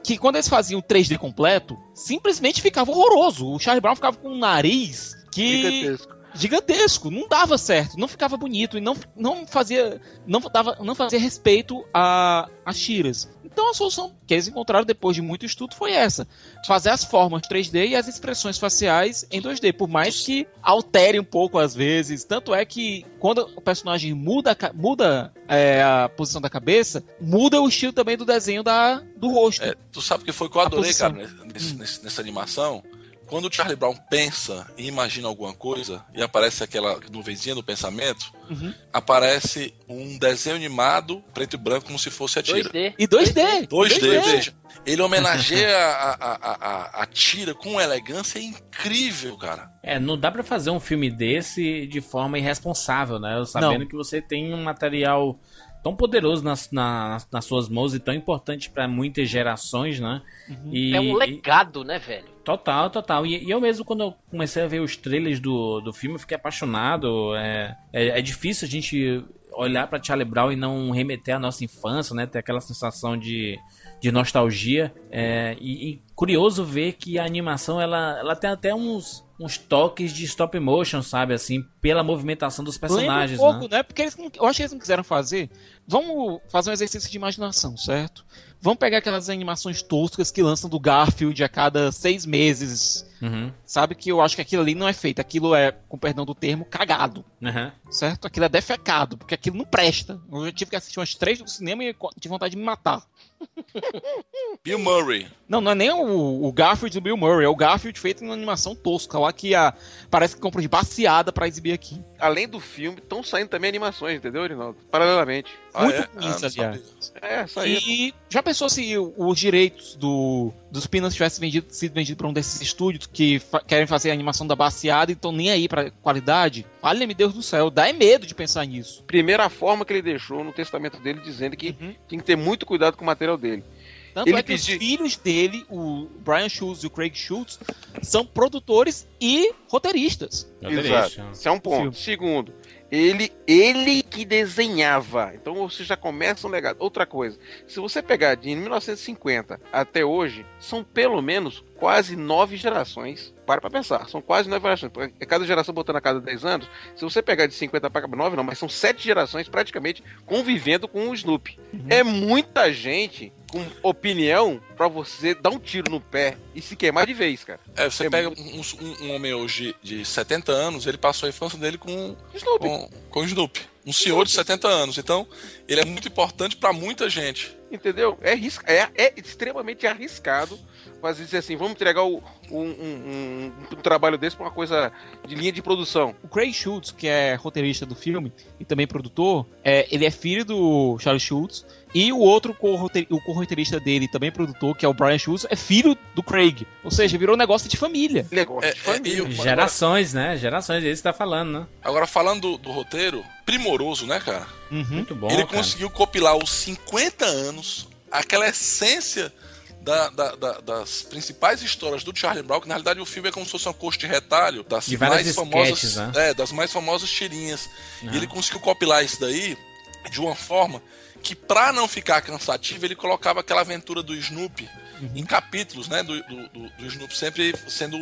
Que quando eles faziam 3D completo, simplesmente ficava horroroso. O Charlie Brown ficava com um nariz que Gigantesco. gigantesco, não dava certo, não ficava bonito e não, não fazia não dava, não fazia respeito a as tiras. Então a solução que eles encontraram depois de muito estudo foi essa: fazer as formas 3D e as expressões faciais em 2D, por mais que altere um pouco às vezes. Tanto é que quando o personagem muda, muda é, a posição da cabeça, muda o estilo também do desenho da, do rosto. É, tu sabe que foi que eu adorei, cara, nesse- nesse- nessa animação? Quando o Charlie Brown pensa e imagina alguma coisa e aparece aquela nuvenzinha do pensamento, Uhum. aparece um desenho animado preto e branco como se fosse a tira. 2D. E 2D! 2D, ou seja, ele homenageia a, a, a, a- a tira com elegância incrível, cara. É, não dá pra fazer um filme desse de forma irresponsável, né? Sabendo Não. que você tem um material tão poderoso nas, nas, nas suas mãos e tão importante pra muitas gerações, né? E, É um e- legado, né, velho? Total, total. E, e eu mesmo, quando eu comecei a ver os trailers do, do filme, eu fiquei apaixonado. É, é, é difícil a gente olhar pra Charlie Brown e não remeter à nossa infância, né? Ter aquela sensação de, de nostalgia. É, e, e curioso ver que a animação, ela, ela tem até uns, uns toques de stop motion, sabe? Assim, pela movimentação dos personagens, Lembra um pouco, né? né? Porque eles, eu acho que eles não quiseram fazer. Vamos fazer um exercício de imaginação, certo? Vamos pegar aquelas animações toscas que lançam do Garfield a cada seis meses. Uhum, Sabe que eu acho que aquilo ali não é feito. Aquilo é, com perdão do termo, cagado. uhum. Certo? Aquilo é defecado, porque aquilo não presta. Eu já tive que assistir umas três no cinema e tive vontade de me matar. Bill Murray. Não, não é nem o, o Garfield do Bill Murray, é o Garfield feito em uma animação tosca lá que a, parece que comprou de baseada pra exibir aqui. Além do filme, estão saindo também animações, entendeu, Rinaldo? Paralelamente. Muito é? ruins, não aliás. sabia. É, isso aí. E já pensou se os direitos do, dos Peanuts tivessem vendido, sido vendidos para um desses estúdios que fa- querem fazer a animação da baseada e estão nem aí pra qualidade? Olha-me Deus do céu, dá é medo de pensar nisso. Primeira forma que ele deixou no testamento dele, dizendo que Uhum. tem que ter muito cuidado com o material dele. Tanto Ele é que pedi- os filhos dele, o Brian Schultz e o Craig Schultz, são produtores e roteiristas. Exato. Esse é um ponto. Segundo, ele, ele que desenhava. Então você já começa um legado. Outra coisa, se você pegar de 1950 até hoje, são pelo menos quase nove gerações. Para pra pensar, são quase nove gerações. porque Cada geração botando a cada 10 anos. Se você pegar de 50 para 9, não, mas são sete gerações praticamente convivendo com o Snoopy. É muita gente com opinião pra você dar um tiro no pé e se queimar de vez, cara. É, você É pega um, um- um homem hoje de 70 anos, ele passou a infância dele com Snoopy. com, com o Snoopy. Um senhor de 70 anos. Então, ele é muito importante pra muita gente. Entendeu? É, é, é extremamente arriscado fazer dizer assim, vamos entregar o- um, um- um- um trabalho desse pra uma coisa de linha de produção. O Craig Schultz, que é roteirista do filme e também produtor, é, ele é filho do Charles Schultz. E o outro co-roteirista dele, também produtor, que é o Brian Schultz, é filho do Craig. Ou seja, virou um negócio de família. Negócio É, de é, família. o- Gerações, né? Gerações, é isso que tá falando, né? Agora, falando do, do roteiro, primoroso, né, cara? Uhum. Muito bom, ele cara. conseguiu compilar os 50 anos, aquela essência da- da- da- das principais histórias do Charlie Brown, que na realidade o filme é como se fosse uma coxa de retalho das De mais famosas, esquetes, né? é, das mais famosas tirinhas. Ah. E ele conseguiu compilar isso daí de uma forma que, pra não ficar cansativo, ele colocava aquela aventura do Snoopy Uhum. em capítulos, né? Do, do, do- do Snoopy sempre sendo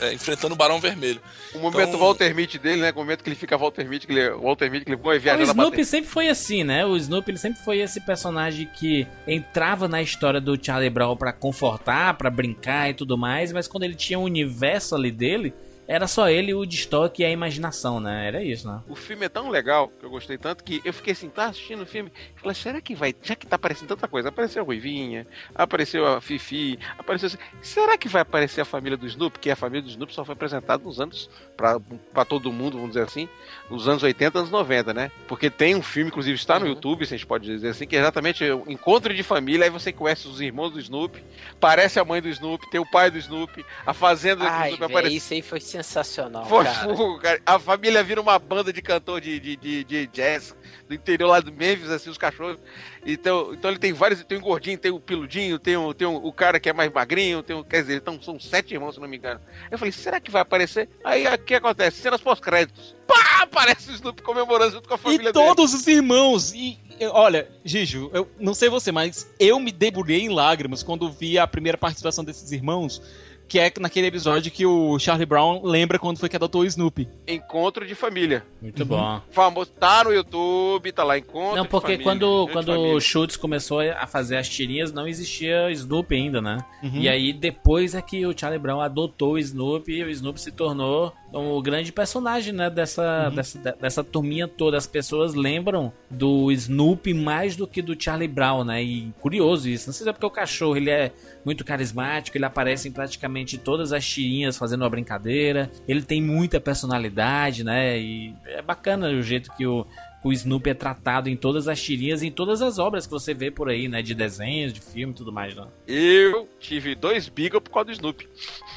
é, enfrentando o Barão Vermelho. O momento Então- Walter Mitty dele, né? O momento que ele fica Walter Mitty, que ele, Walter Mitty, que ele vai O viajar Snoopy sempre foi assim, né? O Snoopy ele sempre foi esse personagem que entrava na história do Charlie Brown pra confortar, pra brincar e tudo mais, mas quando ele tinha um universo ali dele, era só ele, o destoque e a imaginação, né? Era isso, né? O filme é tão legal, que eu gostei tanto, que eu fiquei assim, tá assistindo o filme, falei, será que vai, já que tá aparecendo tanta coisa, apareceu a Ruivinha, apareceu a Fifi, apareceu assim, será que vai aparecer a família do Snoopy? Porque a família do Snoopy só foi apresentada nos anos, pra, pra todo mundo, vamos dizer assim, nos anos 80, anos 90, né? Porque tem um filme, inclusive está no YouTube, se a gente pode dizer assim, que é exatamente o encontro de família, aí você conhece os irmãos do Snoopy, parece a mãe do Snoopy, tem o pai do Snoopy, a fazenda do Ai, véi, aparece. isso aí foi sensacional, Foi cara. cara. A família vira uma banda de cantor de, de, de, de jazz do interior lá do Memphis, assim, os cachorros. Então, então ele tem vários, tem o gordinho, tem o piludinho, tem, o, tem o, o cara que é mais magrinho, tem o, quer dizer, então são sete irmãos, se não me engano. Eu falei, será que vai aparecer? Aí o que acontece? Cenas pós-créditos. Pá! Aparece o Snoopy comemorando junto com a família E todos os irmãos. E e, olha, Gijo, eu não sei você, mas eu me debulhei em lágrimas quando vi a primeira participação desses irmãos, que é naquele episódio que o Charlie Brown lembra quando foi que adotou o Snoopy. Encontro de família. Muito bom. Famoso, tá no YouTube, tá lá, encontro Não, de porque família, quando, quando família. o Schultz começou a fazer as tirinhas, não existia Snoopy ainda, né? Uhum. E aí depois é que o Charlie Brown adotou o Snoopy e o Snoopy se tornou o grande personagem, né? Dessa, dessa, de- dessa turminha toda. As pessoas lembram do Snoopy mais do que do Charlie Brown, né? E curioso isso. Não sei se é porque o cachorro ele é muito carismático, ele aparece em praticamente todas as tirinhas fazendo uma brincadeira. Ele tem muita personalidade, né? E é bacana o jeito que o, o Snoopy é tratado em todas as tirinhas e em todas as obras que você vê por aí, né? De desenhos, de filme e tudo mais, né? Eu tive dois Beagle por causa do Snoopy.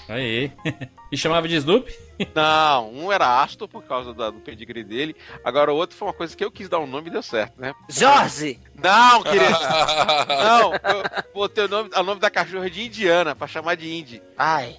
Aí. e chamava de Snoopy? Não, um era Astor por causa da- do pedigree dele. Agora o outro foi uma coisa que eu quis dar um nome e deu certo, né? Jorge! Não, querido. Não, eu botei o nome, o nome da cachorra de Indiana, pra chamar de Indy. Ai.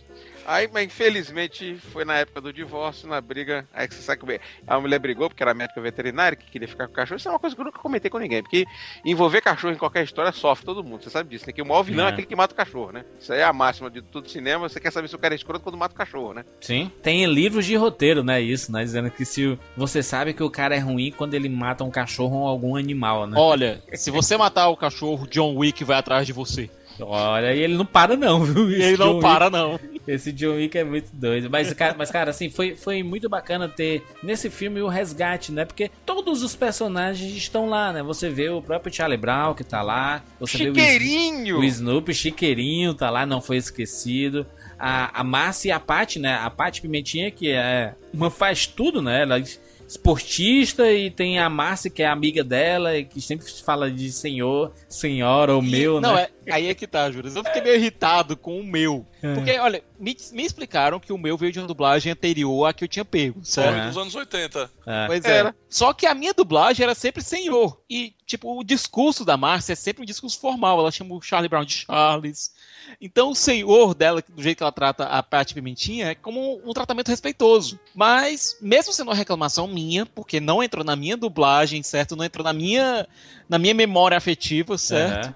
Aí, mas infelizmente, foi na época do divórcio, na briga. Aí que você sabe que a mulher brigou, porque era médica veterinária, que queria ficar com o cachorro. Isso é uma coisa que eu nunca comentei com ninguém, porque envolver cachorro em qualquer história sofre todo mundo. Você sabe disso, né? Que o maior vilão é, É. aquele que mata o cachorro, né? Isso aí é a máxima de todo cinema. Você quer saber se o cara é escroto quando mata o cachorro, né? Sim. Tem livros de roteiro, né? Isso, né? Dizendo que se você sabe que o cara é ruim quando ele mata um cachorro ou algum animal, né? Olha, se você matar o cachorro, John Wick vai atrás de você. Olha, e ele não para não, viu? Esse ele não John para, Wick- não. Esse John Wick é muito doido. Mas, cara, mas, cara assim, foi, foi muito bacana ter nesse filme o resgate, né? Porque todos os personagens estão lá, né? Você vê o próprio Charlie Brown que tá lá. Você vê o Chiqueirinho! o Snoopy, Chiqueirinho, tá lá, não foi esquecido. A, a Márcia e a Paty, né? A Paty Pimentinha, que é uma faz tudo, né? Ela esportista e tem a Márcia, que é amiga dela, e que sempre fala de senhor, senhora ou meu, não, né? é, aí é que tá, Júlio. Eu fiquei meio irritado com o meu. É. Porque, olha, me, me explicaram que o meu veio de uma dublagem anterior à que eu tinha pego, certo? É. Dos anos 80. É. Pois é. Era. Só que a minha dublagem era sempre senhor. E, tipo, o discurso da Márcia é sempre um discurso formal. Ela chama o Charlie Brown de Charles. Então, o senhor dela, do jeito que ela trata a Paty Pimentinha, é como um tratamento respeitoso. Mas, mesmo sendo uma reclamação minha, porque não entrou na minha dublagem, certo? Não entrou na minha, na minha memória afetiva, certo? Aham.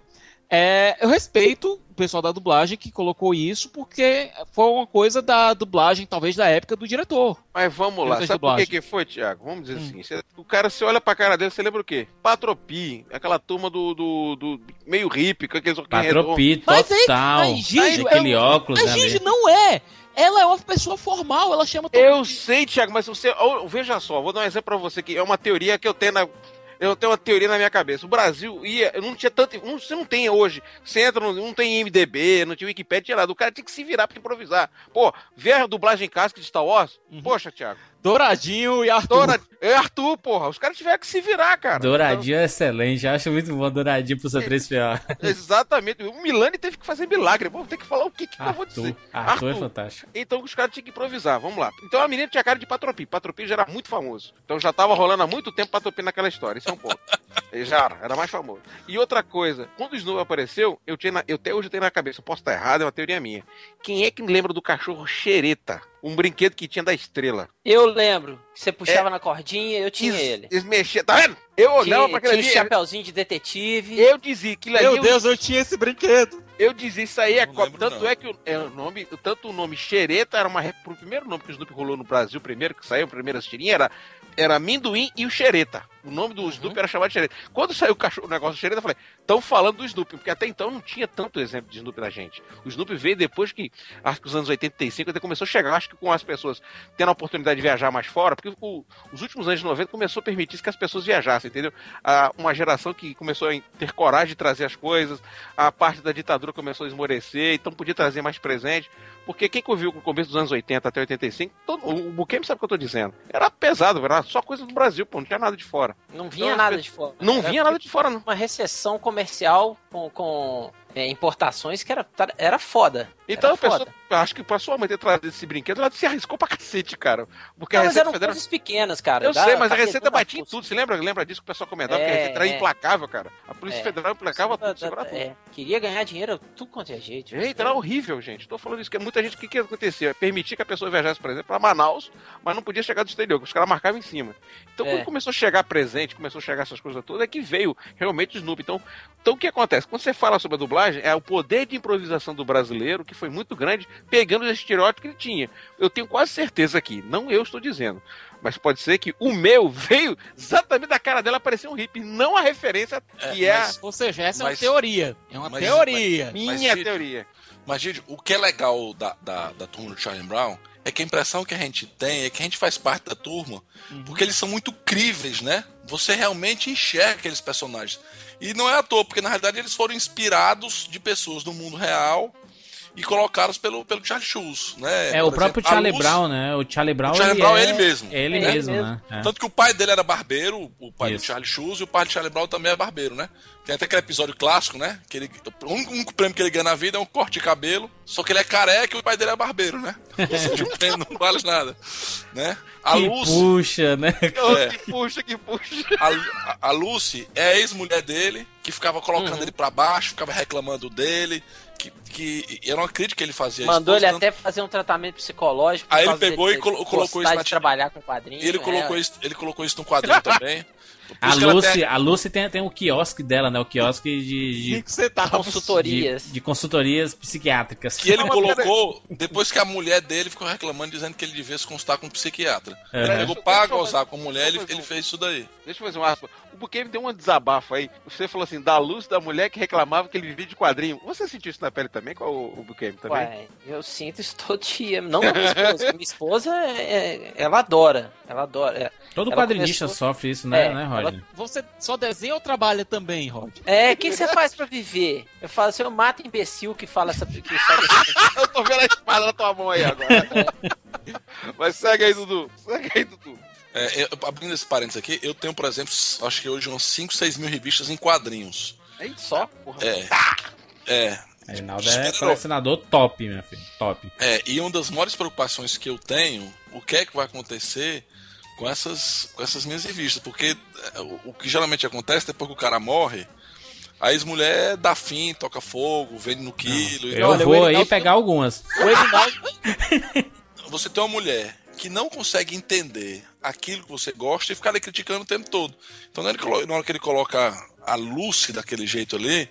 É, eu respeito o pessoal da dublagem que colocou isso, porque foi uma coisa da dublagem, talvez, da época do diretor. Mas vamos lá, sabe por que que foi, Thiago? Vamos dizer assim, você- o cara, você olha pra cara dele, você lembra o quê? Patropi, aquela turma do, do, do meio hippie, com aqueles. Patropi Mas aí- total. mas, Gigi, Aquele é- óculos, A né? Gigi não é! Ela é uma pessoa formal, ela chama todo Eu sei, Thiago, mas você. Veja só, vou dar um exemplo pra você que é uma teoria que eu tenho na. Eu tenho uma teoria na minha cabeça. O Brasil ia. Eu não tinha tanto. Não, você não tem hoje. Você entra, no, não tem MDB, não tinha Wikipedia, tinha nada. O cara tinha que se virar pra improvisar. Pô, ver a dublagem clássica de Star Wars? Uhum. Poxa, Thiago. Douradinho e Arthur. Dora... É Arthur, porra. Os caras tiveram que se virar, cara. Douradinho é excelente, acho muito bom Douradinho pro C3PO. Então, exatamente. O Milani teve que fazer milagre. Vou ter que falar o que, que eu vou Arthur, dizer. Arthur é fantástico. Então os caras tinham que improvisar. Vamos lá. Então a menina tinha cara de Patropi. Patropi já era muito famoso. Então já tava rolando há muito tempo Patropi naquela história. Isso é um ponto. Já era, era mais famoso. E outra coisa, quando o Snow apareceu, eu, tinha na- eu até hoje tenho na cabeça, eu posso estar errado, é uma teoria minha. Quem é que lembra do cachorro xereta? Um brinquedo que tinha da estrela. Eu lembro. Você puxava na cordinha, eu tinha ele. Eles mexiam, tá vendo? Eu olhava Tinha, pra aquele tinha ali. chapeuzinho de detetive. Eu dizia que ali. Meu eu- Deus, eu tinha esse brinquedo. Eu dizia isso aí, é Não co- lembro, tanto não. é que o, é, o nome, tanto o nome Xereta era uma pro primeiro nome que o Snoopy rolou no Brasil, primeiro que saiu, primeira tirinha era era Amendoim e o Xereta. O nome do Snoopy era chamado de Xereta. Quando saiu o, cachorro, o negócio do Xereta, eu falei, estão falando do Snoopy, porque até então não tinha tanto exemplo de Snoopy na gente. O Snoopy veio depois que, acho que os anos 85, até começou a chegar, acho que com as pessoas tendo a oportunidade de viajar mais fora, porque o- os últimos anos de 90 começou a permitir que as pessoas viajassem, entendeu? Ah, uma geração que começou a ter coragem de trazer as coisas, a parte da ditadura começou a esmorecer, então podia trazer mais presente. Porque quem conviveu com o começo dos anos 80 até 85, todo, o Buquem sabe o que eu tô dizendo. Era pesado, era só coisa do Brasil, pô, não tinha nada de fora. Não vinha Então, nada de fora. Não vinha nada de fora, não. Uma recessão comercial com, com é, importações que era, era foda. Então era a pessoa, foda. acho que pra sua mãe ter trazido esse brinquedo, ela se arriscou pra cacete, cara. Porque Não, a mas eram Federal. coisas pequenas, cara. Eu Da- sei, mas a Receita batia em tudo. Você lembra, lembra disso que o pessoal comentava? É, que a Receita era é. implacável, cara. A Polícia É. Federal implacava tudo, segurava tudo. é, queria ganhar dinheiro tudo quanto é jeito. Eita, era horrível, gente. Tô falando isso, que muita gente, o que, que acontecia? Permitia que a pessoa viajasse, por exemplo, pra Manaus, mas não podia chegar do exterior, que os caras marcavam em cima. Então, É. quando começou a chegar presente, começou a chegar essas coisas todas, é que veio realmente o Snoopy. Então, então, o que acontece? Quando você fala sobre a dublagem, é o poder de improvisação do brasileiro, que foi muito grande, pegando os estereótipos que ele tinha. Eu tenho quase certeza aqui, não eu estou dizendo, mas pode ser que o meu veio exatamente da cara dela parecer um hippie, não a referência que é, mas- Ou seja, essa é uma Mas- teoria. É uma mas- teoria. a mas, minha teoria. Mas, gente, o que é legal da, da, da turma do Charlie Brown é que a impressão que a gente tem é que a gente faz parte da turma porque eles são muito críveis, né? Você realmente enxerga aqueles personagens. E não é à toa, porque na realidade eles foram inspirados de pessoas do mundo real e colocados pelo, pelo Charlie Schulz, né? É, o Por próprio exemplo, Charlie Luz- Brown, né? O Charlie Brown, O Charlie ele Brown é é ele mesmo. É ele mesmo, mesmo. né? Tanto que o pai dele era barbeiro, o pai Isso. do Charlie Schulz, e o pai do Charlie Brown também é barbeiro, né? Tem até aquele episódio clássico, né? Que ele, o único, o único prêmio que ele ganha na vida é um corte de cabelo, só que ele é careca e o pai dele é barbeiro, né? Ou seja, o prêmio não vale nada, né? A Que Lucy, puxa, né? É. Que puxa, que puxa. a, a- Lucy é a ex-mulher dele, que ficava colocando ele pra baixo, ficava reclamando dele, que, que era uma crítica que ele fazia. Mandou ele tanto- até fazer um tratamento psicológico. Aí ele pegou e colo- colocou isso na trabalhar com quadrinhos. E ele colocou, é. isso, ele colocou isso no quadrinho também. A Lucy, tem- a Lucy tem, tem o quiosque dela, né? O quiosque de, de, centavos. Consultorias. de, de consultorias psiquiátricas. Que ele colocou depois que a mulher dele ficou reclamando, dizendo que ele devia se consultar com um psiquiatra. Ele Uhum. pegou eu gozar com a mulher, ele, ele fez isso daí. Deixa eu fazer um aspa. O Buquem deu um desabafo aí. Você falou assim, da luz da mulher que reclamava que ele vivia de quadrinho. Você sentiu isso na pele também com o, o Buquem também? Ué, eu sinto isso todo dia. Não da minha esposa. minha esposa, é, é- ela adora. Ela adora. é. Todo Ela quadrinista começou- sofre isso, né, É, né ela- Roger? Você só desenha ou trabalha também, Rod? É, o que você faz pra viver? Eu falo assim, eu mato imbecil que fala essa. Que sabe eu tô vendo a espada na tua mão aí agora. Mas segue aí, Dudu. Segue aí, Dudu. É, eu- abrindo esse parênteses aqui, eu tenho, por exemplo, acho que hoje umas 5, 6 mil revistas em quadrinhos. Aí Só? Porra. É. É, Reinaldo é colecionador top, meu filho. Top. É, e uma das maiores preocupações que eu tenho, o que é que vai acontecer com essas, com essas minhas revistas? Porque é, o, o que geralmente acontece depois que o cara morre, a ex-mulher dá fim, toca fogo, vende no quilo. e Eu Olha, vou aí Reinaldo- pegar algumas. O Edinaldo. Você tem uma mulher que não consegue entender aquilo que você gosta e ficar ali criticando o tempo todo. Então, na hora que, ele coloca a Lucy daquele jeito ali,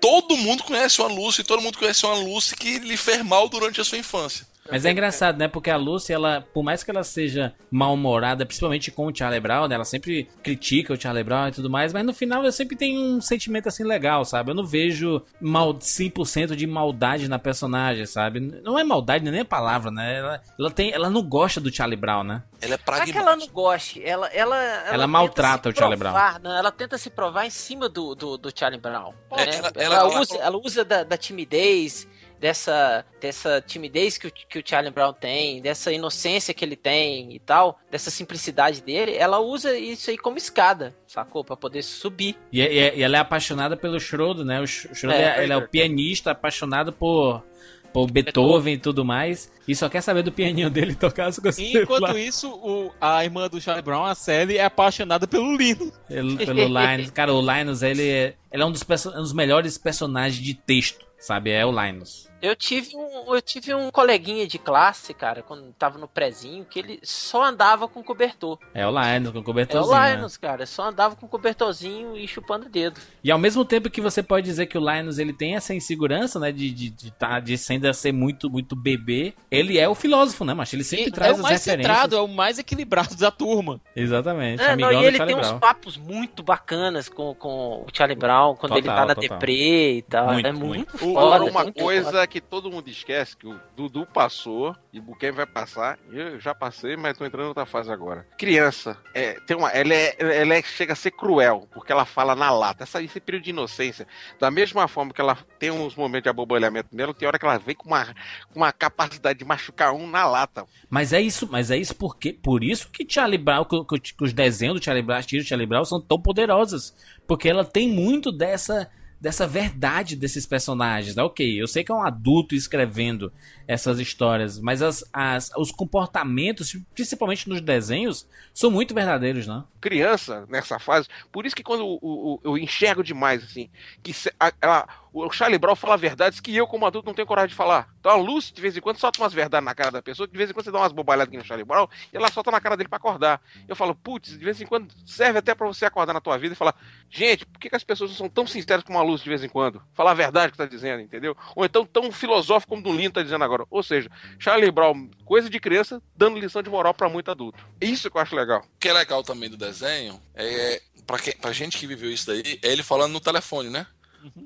todo mundo conhece uma Lucy, todo mundo conhece uma Lucy que lhe fez mal durante a sua infância. Mas é engraçado, né? Porque a Lucy, ela, por mais que ela seja mal-humorada, principalmente com o Charlie Brown, né? ela sempre critica o Charlie Brown e tudo mais, mas no final eu sempre tenho um sentimento assim legal, sabe? Eu não vejo mal, 100% de maldade na personagem, sabe? Não é maldade nem a palavra, né? Ela, ela, tem, ela não gosta do Charlie Brown, né? Ela é Não é que pragmática. ela não goste, ela, ela, ela, Ela maltrata o Charlie provar, Não, ela tenta se provar em cima do, do, do Charlie Brown. É, né? ela- Ela, ela- ela- usa, ela usa da, da timidez dessa, dessa timidez que o, que o Charlie Brown tem, dessa inocência que ele tem e tal, dessa simplicidade dele, ela usa isso aí como escada, sacou? Pra poder subir. E, e- e ela é apaixonada pelo Schroeder, né? O Sch- Schroeder, É, ele é o pianista apaixonado por, por Beethoven e tudo mais. E só quer saber do pianinho dele tocar as coisas. Enquanto isso, o- a irmã do Charlie Brown, a Sally, é apaixonada pelo Lino. Pelo, pelo Linus. Cara, o Linus, ele é, ele é um, dos, um dos melhores personagens de texto, sabe? É o Linus. Eu tive um, eu tive um coleguinha de classe, cara, quando tava no prezinho, que ele só andava com cobertor. É o Linus, com o É o cobertorzinho. né? Linus, cara, só andava com cobertorzinho e chupando o dedo. E ao mesmo tempo que você pode dizer que o Linus ele tem essa insegurança, né? De, de, de, tá, de ainda ser muito, muito bebê, ele é o filósofo, né, mas Ele sempre E traz é o as mais referências. centrado, é o mais equilibrado da turma. Exatamente. É, não, e ele tem uns Brown. papos muito bacanas com, com o Charlie Brown, quando ele Total, tá na total. deprê e tal. Muito, é muito. muito, O- foda. Uma muito coisa foda. Que todo mundo esquece, que o Dudu passou, e o Buquem vai passar, eu já passei, mas tô entrando em outra fase agora. Criança, é, tem uma, ela, é, ela é- chega a ser cruel, porque ela fala na lata. Essa, esse período de inocência, da mesma forma que ela tem uns momentos de abobalhamento nela, tem hora que ela vem com uma, com uma capacidade de machucar um na lata. Mas é isso, mas é isso porque por isso que Charlie Brown, que, que- que os desenhos do Charlie Brown, do Charlie Brown são tão poderosas, porque ela tem muito dessa dessa verdade desses personagens. né? Ok, eu sei que é um adulto escrevendo essas histórias, mas as, as- os comportamentos, principalmente nos desenhos, são muito verdadeiros, né? criança nessa fase. Por isso que quando o- o- eu enxergo demais, assim, que se- a- ela- o Charlie Brown fala verdades que eu, como adulto, não tenho coragem de falar. Então a Lucy, de vez em quando, solta umas verdades na cara da pessoa, que de vez em quando você dá umas bobalhadas aqui no Charlie Brown, e ela solta na cara dele pra acordar. Eu falo, putz, de vez em quando serve até pra você acordar na tua vida e falar, gente, por que, que as pessoas não são tão sinceras como a Lucy de vez em quando? Falar a verdade que tá dizendo, entendeu? Ou então tão filosófico como o Lino tá dizendo agora. Ou seja, Charlie Brown, coisa de criança, dando lição de moral pra muito adulto. Isso que eu acho legal. O que é legal também do desenho é, pra, quem, pra gente que viveu isso daí, é ele falando no telefone, né?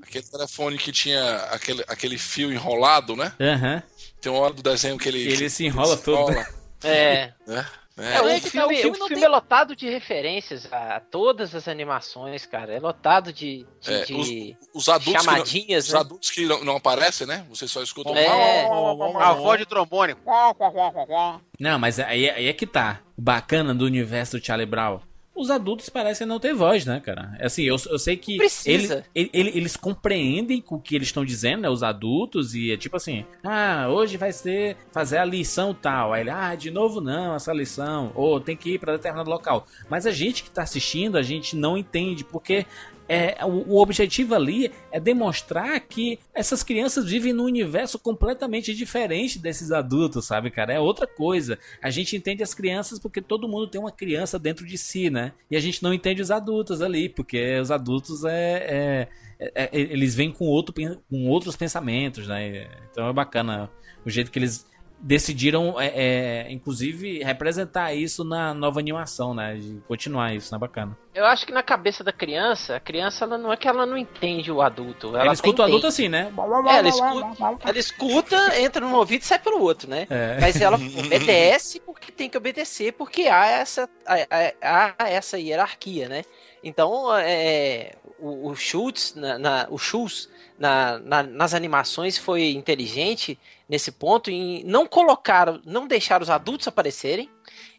Aquele telefone que tinha aquele, aquele fio enrolado, né? Aham. Tem uma hora do desenho que ele. Ele se enrola todo. enrola, É. né? É, É, o é que tá, filme, o filme o não filme tem- é lotado de referências a todas as animações, cara. É lotado de, de, É, de os adultos que não, chamadinhas, os né? adultos que não, não aparecem, né? Você só escuta um É. A voz de trombone. Não, mas aí, aí é que tá. O bacana do universo do Charlie Brown. Os adultos parecem não ter voz, né, cara? Assim, eu, eu sei que ele- ele- ele- eles compreendem o que eles estão dizendo, né? Os adultos, e é tipo assim: ah, hoje vai ser fazer a lição tal. Aí ele, ah, de novo não, essa lição. Ou tem que ir pra determinado local. Mas a gente que tá assistindo, a gente não entende, porque é, o, o objetivo ali é demonstrar que essas crianças vivem num universo completamente diferente desses adultos, sabe, cara? É outra coisa. A gente entende as crianças porque todo mundo tem uma criança dentro de si, né? E a gente não entende os adultos ali, porque os adultos é. é- é- é- eles vêm com, outro, com outros pensamentos, né? Então é bacana o jeito que eles decidiram, é, é, inclusive, representar isso na nova animação, né? De continuar isso, né? Bacana. Eu acho que na cabeça da criança, a criança ela não é que ela não entende o adulto. Ela Ela escuta o adulto assim, né? É, ela escuta, ela escuta, entra num ouvido e sai pelo outro, né? É. Mas ela obedece porque tem que obedecer, porque há essa, há, há essa hierarquia, né? Então, é, o, o Schultz, na, na- o Schultz na- na- nas animações foi inteligente nesse ponto em não colocar, não deixar os adultos aparecerem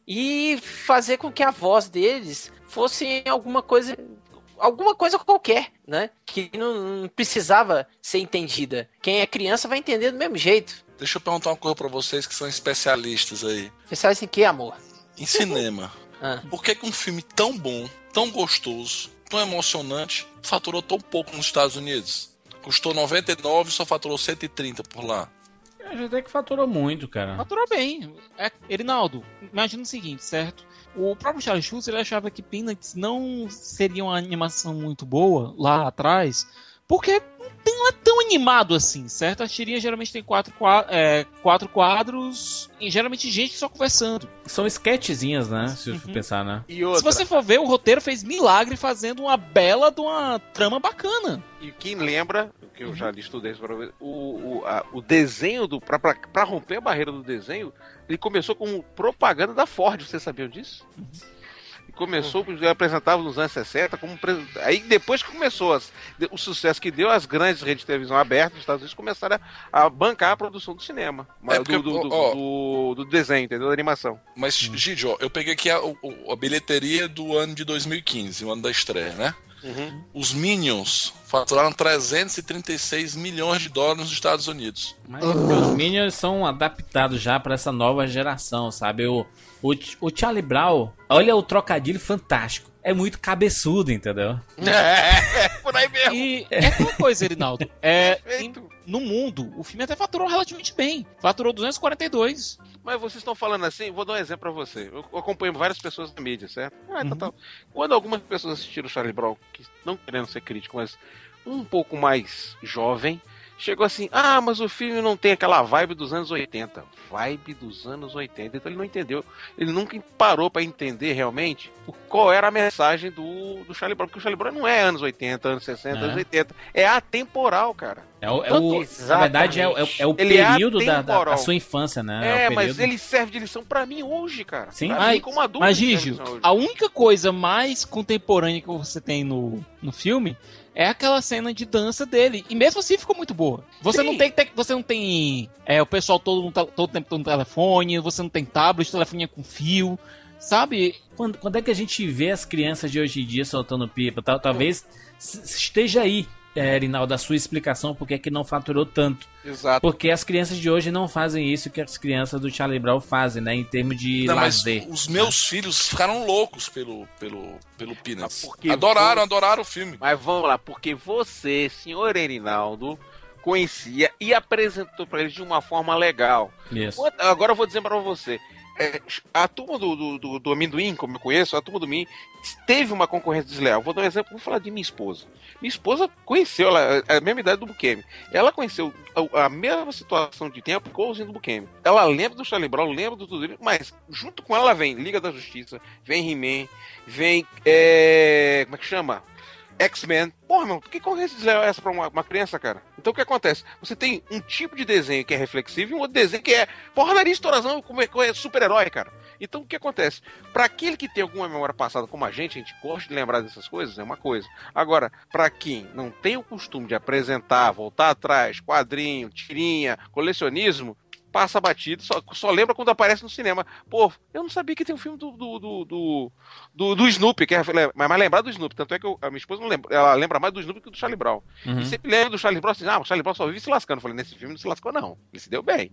e fazer com que a voz deles fosse alguma coisa alguma coisa qualquer, né? Que não, não precisava ser entendida. Quem é criança vai entender do mesmo jeito. Deixa eu perguntar uma coisa pra vocês que são especialistas aí. Especialista em que, amor? Em cinema. Ah. Por que, que um filme tão bom, tão gostoso, tão emocionante, faturou tão pouco nos Estados Unidos? Custou 99 e só faturou 130 por lá. A gente até que faturou muito, cara. Faturou bem. É, Erinaldo, imagina o seguinte, certo? O próprio Charles Schultz ele achava que Peanuts não seria uma animação muito boa lá atrás, porque não é tão animado assim, certo? As tirinhas geralmente tem quatro, qua- é, quatro quadros e geralmente gente só conversando. São sketchzinhas, né? Se eu for pensar, né? E Se você for ver, o roteiro fez milagre fazendo uma bela de uma trama bacana. e quem lembra, que eu já estudei isso pra ver, o, o, a- o desenho do. Pra romper a barreira do desenho, ele começou com propaganda da Ford, vocês sabiam disso? começou, já apresentava nos anos 60 como pre- aí depois que começou as- o sucesso que deu, as grandes redes de televisão abertas dos Estados Unidos começaram a, a bancar a produção do cinema, mas porque, do, do, do- ó, do- do desenho, entendeu? Da animação. Mas, Gigi, ó, eu peguei aqui a, a bilheteria do ano de 2015, o ano da estreia, né? Uhum. Os Minions faturaram 336 milhões de dólares nos Estados Unidos. Mas é os Minions são adaptados já pra essa nova geração, sabe? O, o, o Charlie Brown, olha o trocadilho fantástico. É muito cabeçudo, entendeu? É, por aí mesmo. E é aquela coisa, Erinaldo. É, em- no mundo, o filme até faturou relativamente bem. Faturou 242. Mas vocês estão falando assim, vou dar um exemplo pra você. Eu acompanho várias pessoas na mídia, certo? Ah, então Uhum. tá. Quando algumas pessoas assistiram o Charlie Brown, que não querendo ser crítico, mas um pouco mais jovem, chegou assim: ah, mas o filme não tem aquela vibe dos anos 80. Vibe dos anos 80. Então ele não entendeu. Ele nunca parou pra entender realmente qual era a mensagem do, do Charlie Brown. Porque o Charlie Brown não é anos 80, anos 60, É. anos 80. É atemporal, cara. É o, é Tanto- o- na verdade, é, o- é o- é o Ele é período da, da, da sua infância, né? É, o mas período- ele serve de lição pra mim hoje, cara. Sim. Pra Mas, mim, como adulto. mas Gigi, a única coisa mais contemporânea que você tem no, no filme é aquela cena de dança dele. E mesmo assim ficou muito boa. Você Sim. não tem, tec- você não tem é, o pessoal todo, todo tempo no telefone, você não tem tablet, telefone é com fio. Sabe? Quando, quando é que a gente vê as crianças de hoje em dia soltando pipa? Tal- talvez esteja aí, é, Rinaldo, a sua explicação por que é que não faturou tanto. Exato. Porque as crianças de hoje não fazem isso que as crianças do Charlie Brown fazem, né? Em termos de Não, mas lazer. os meus filhos ficaram loucos pelo, pelo, pelo Peanuts. porque Adoraram, você- adoraram o filme. Mas vamos lá, porque você, senhor Erinaldo, conhecia e apresentou pra eles de uma forma legal. Isso. Agora eu vou dizer pra você. É, a turma do, do, do, do amendoim, como eu conheço, a turma do Min, teve uma concorrência desleal. Vou dar um exemplo, vou falar de minha esposa. Minha esposa conheceu, ela, é a mesma idade do Bukemi. Ela conheceu a, a mesma situação de tempo igualzinho do Bukemi. Ela lembra do Charlie Brown, lembra do tudo mas junto com ela vem Liga da Justiça, vem He-Man, vem. é, como é que chama? X-Men. Porra, meu, que desleal é essa pra uma, uma criança, cara? Então o que acontece? Você tem um tipo de desenho que é reflexivo e um outro desenho que é porradaria, estourazão, como é, é super-herói, cara. Então o que acontece? Pra aquele que tem alguma memória passada como a gente, a gente gosta de lembrar dessas coisas, é uma coisa. Agora, pra quem não tem o costume de apresentar, voltar atrás, quadrinho, tirinha, colecionismo, passa batido, só, só lembra quando aparece no cinema. Pô, eu não sabia que tem um filme do, do, do, do, do, do Snoopy, que é mas mais lembrar do Snoopy. Tanto é que eu- a minha esposa não lembra, ela lembra mais do Snoopy que do Charlie Brown. Uhum. E sempre lembra do Charlie Brown assim, ah, o Charlie Brown só vive se lascando. Eu falei, nesse filme não se lascou, não. Ele se deu bem.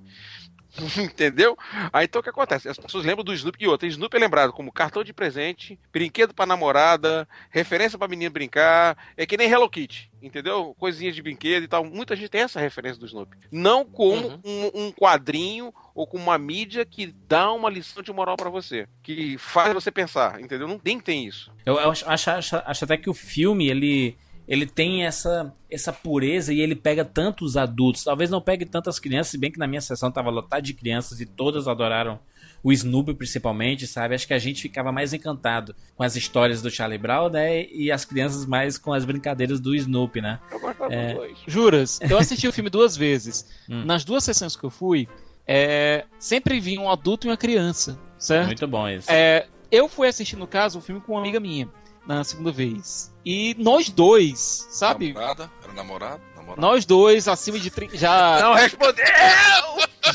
Entendeu? Aí então o que acontece? As pessoas lembram do Snoopy e outra. Snoopy é lembrado como cartão de presente, brinquedo pra namorada, referência pra menina brincar. É que nem Hello Kitty, entendeu? Coisinha de brinquedo e tal. Muita gente tem essa referência do Snoopy. Não como Uhum. um, um quadrinho ou com uma mídia que dá uma lição de moral pra você, que faz você pensar, entendeu? Não tem tem isso. Eu, eu acho, acho, acho- acho até que o filme, ele, ele tem essa, essa pureza e ele pega tanto os adultos. Talvez não pegue tantas crianças, se bem que na minha sessão tava lotado de crianças e todas adoraram o Snoopy principalmente, sabe? Acho que a gente ficava mais encantado com as histórias do Charlie Brown, né? E as crianças mais com as brincadeiras do Snoopy, né? Eu gostava É. dois. Juras, eu assisti o filme duas vezes. Hum. Nas duas sessões que eu fui, é, sempre vi um adulto e uma criança, certo? Muito bom isso. É, eu fui assistir, no caso, o filme com uma amiga minha, na segunda vez. E nós dois, sabe? Namorada? Era namorado? Namorado. Nós dois, acima de 30. Já, Não respondeu!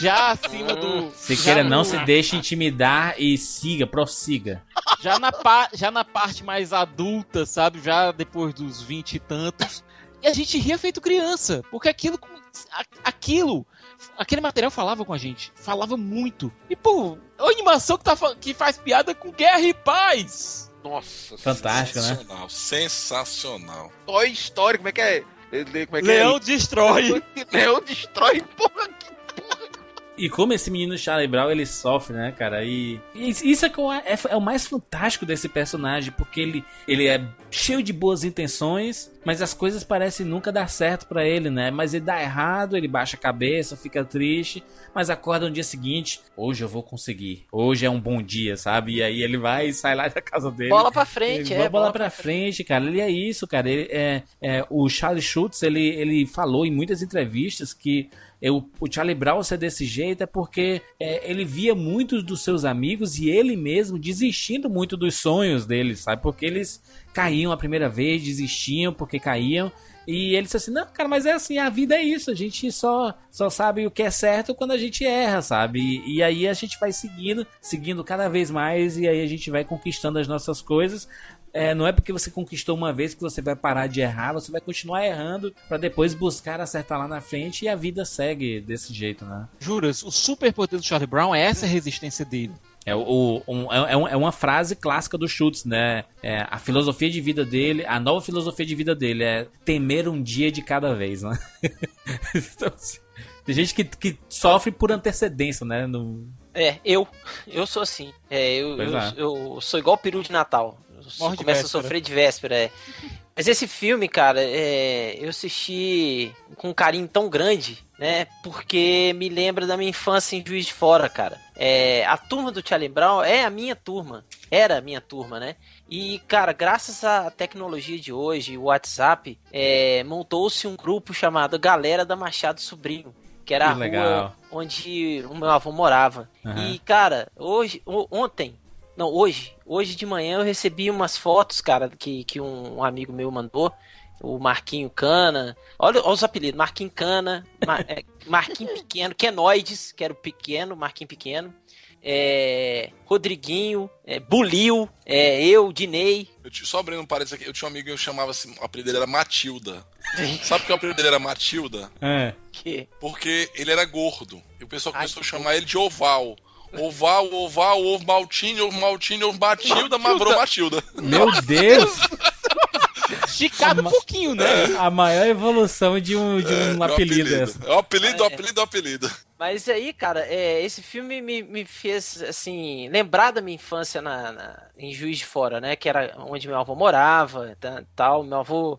Já acima do. Siqueira, já não no- se deixe intimidar e siga, prossiga. Já na, pa- já na parte mais adulta, sabe? Já depois dos 20 e tantos. E a gente ria feito criança. Porque aquilo. Aquilo. Aquele material falava com a gente. Falava muito. E, pô, é uma animação que, tá, que faz piada com guerra e paz. Nossa, Fantástico, né? Sensacional, sensacional. Toy Story, como é que é? Como é que Leão é? destrói. Leão destrói, porra. E como esse menino Charlie Brown ele sofre, né, cara? E, e isso é, é, é o mais fantástico desse personagem, porque ele, ele é cheio de boas intenções, mas as coisas parecem nunca dar certo pra ele, né? Mas ele dá errado, ele baixa a cabeça, fica triste, mas acorda no dia seguinte, hoje eu vou conseguir, hoje é um bom dia, sabe? E aí ele vai e sai lá da casa dele. Bola pra frente, Ele é. bola pra frente, cara. Ele é isso, cara. Ele é, é, o Charlie Schultz, ele, ele falou em muitas entrevistas que eu, o Charlie Brown ser desse jeito é porque é, ele via muitos dos seus amigos e ele mesmo desistindo muito dos sonhos deles, sabe? Porque eles caíam a primeira vez, desistiam porque caíam. E ele disse assim: Não, cara, mas é assim, a vida é isso. A gente só, só sabe o que é certo quando a gente erra, sabe? E, e aí a gente vai seguindo, seguindo cada vez mais, e aí a gente vai conquistando as nossas coisas. É, não é porque você conquistou uma vez que você vai parar de errar, você vai continuar errando para depois buscar acertar lá na frente e a vida segue desse jeito, né? Juras, o superpoder do Charlie Brown é essa resistência dele. É, o, um, é, um- é uma frase clássica do Schultz, né? É, a filosofia de vida dele, a nova filosofia de vida dele é temer um dia de cada vez, né? Então, assim, tem gente que, que sofre por antecedência, né? No- É, eu. Eu sou assim. É, eu, eu, é. eu sou igual o peru de Natal. Morre de começo a sofrer de véspera, é. Mas esse filme, cara, é, eu assisti com um carinho tão grande, né? Porque me lembra da minha infância em Juiz de Fora, cara. É, a turma do Charlie Brown é a minha turma. Era a minha turma, né? E, cara, graças à tecnologia de hoje, o WhatsApp, é, montou-se um grupo chamado Galera da Machado Sobrinho. Que era Que a rua onde o meu avô morava. Aham. E, cara, hoje, ontem, não, hoje, hoje de manhã eu recebi umas fotos, cara, que, que um, amigo meu mandou. O Marquinho Cana. Olha, olha os apelidos: Marquinho Cana, Mar- é, Marquinho Pequeno, Kenoides, que era o pequeno, Marquinho Pequeno. é, Rodriguinho, é, Bulil, é, eu, Dinei. Eu tinha, só abrindo um parênteses aqui, eu tinha um amigo que eu chamava assim, o apelido dele era Matilda. Sabe por que o apelido dele era Matilda? É. Que... Porque ele era gordo. E o pessoal começou a chamar ele de Oval. Oval, oval, ovo maltine, ovo maltine, ovo Matilda, Mavrou Matilda. Meu Deus! Esticado um pouquinho, né? A maior evolução de um, de um É, apelido é o essa. É o apelido, o apelido, o apelido. Mas aí, cara, é, esse filme me, me fez, assim, lembrar da minha infância na, na- em Juiz de Fora, né? Que era onde meu avô morava, tá- tal. Meu avô,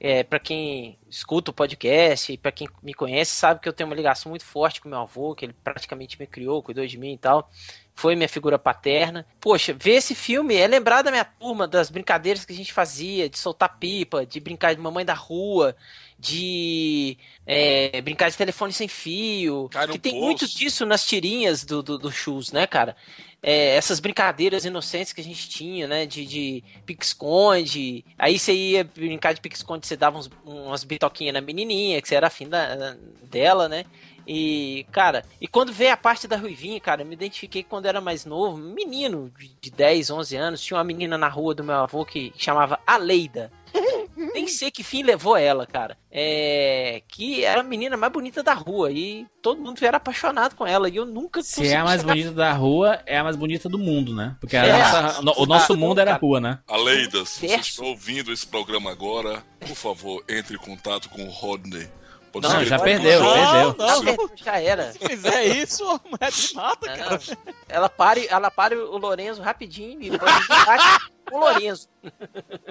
é, para quem escuta o podcast e pra quem me conhece, sabe que eu tenho uma ligação muito forte com meu avô, que ele praticamente me criou, cuidou de mim e tal. Foi minha figura paterna. Poxa, ver esse filme é lembrar da minha turma, das brincadeiras que a gente fazia, de soltar pipa, de brincar de mamãe da rua, de é, brincar de telefone sem fio. Cai que tem poço. muito disso nas tirinhas do, do, do Shoes, né, cara? É, essas brincadeiras inocentes que a gente tinha, né? De, de pique-esconde. Aí você ia brincar de pique-esconde, você dava uns, umas bitoquinhas na menininha, que você era afim da, dela, né? E, cara, e quando veio a parte da Ruivinha, cara, eu me identifiquei quando era mais novo, menino de- de 10, 11 anos, tinha uma menina na rua do meu avô que chamava Aleida. Nem sei que fim levou ela, cara. É. Que era a menina mais bonita da rua. E todo mundo era apaixonado com ela. E eu nunca Se é a mais chegar- bonita da rua, é a mais bonita do mundo, né? Porque a É. nossa- no- o nosso mundo era a rua, né? Aleida, se você está ouvindo esse programa agora, por favor, entre em contato com o Rodney. Pode Não, já perdeu, Não, perdeu. não. Já, já era. Se fizer isso, a mulher te mata, cara. Não, ela pare, ela pare o Lorenzo rapidinho e o Lorenzo.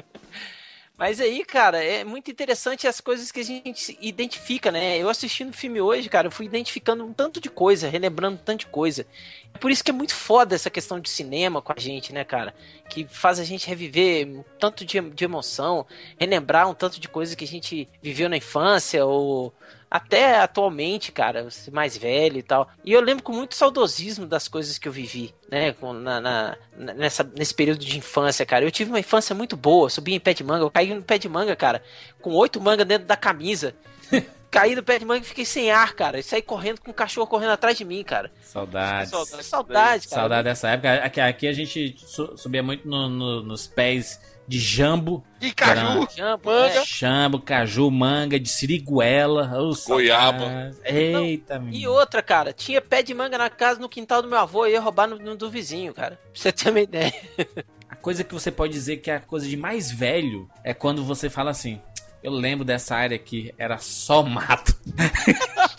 Mas aí, cara, é muito interessante as coisas que a gente identifica, né? Eu assistindo o filme hoje, cara, eu fui identificando um tanto de coisa, relembrando um tanto de coisa. É por isso que é muito foda essa questão de cinema com a gente, né, cara? Que faz a gente reviver um tanto de, de emoção, relembrar um tanto de coisa que a gente viveu na infância ou até atualmente, cara, mais velho e tal. E eu lembro com muito saudosismo das coisas que eu vivi, né? na- na- nessa, nesse período de infância, cara. Eu tive uma infância muito boa, subi em pé de manga, eu caí no pé de manga, cara, com oito mangas dentro da camisa. Caí no pé de manga e fiquei sem ar, cara. E saí correndo com o cachorro correndo atrás de mim, cara. Saudades. Saudade, saudade cara. Saudade dessa época. Aqui, aqui a gente su- subia muito no- no- nos pés de jambo. E caju, Jambo, manga. é. Jambo, caju, manga, de siriguela. ô, Goiaba. Eita, E menino. outra, cara, tinha pé de manga na casa, no quintal do meu avô, e ia roubar no, no do vizinho, cara. Pra você ter uma ideia. A coisa que você pode dizer que é a coisa de mais velho é quando você fala assim. Eu lembro dessa área que era só mato.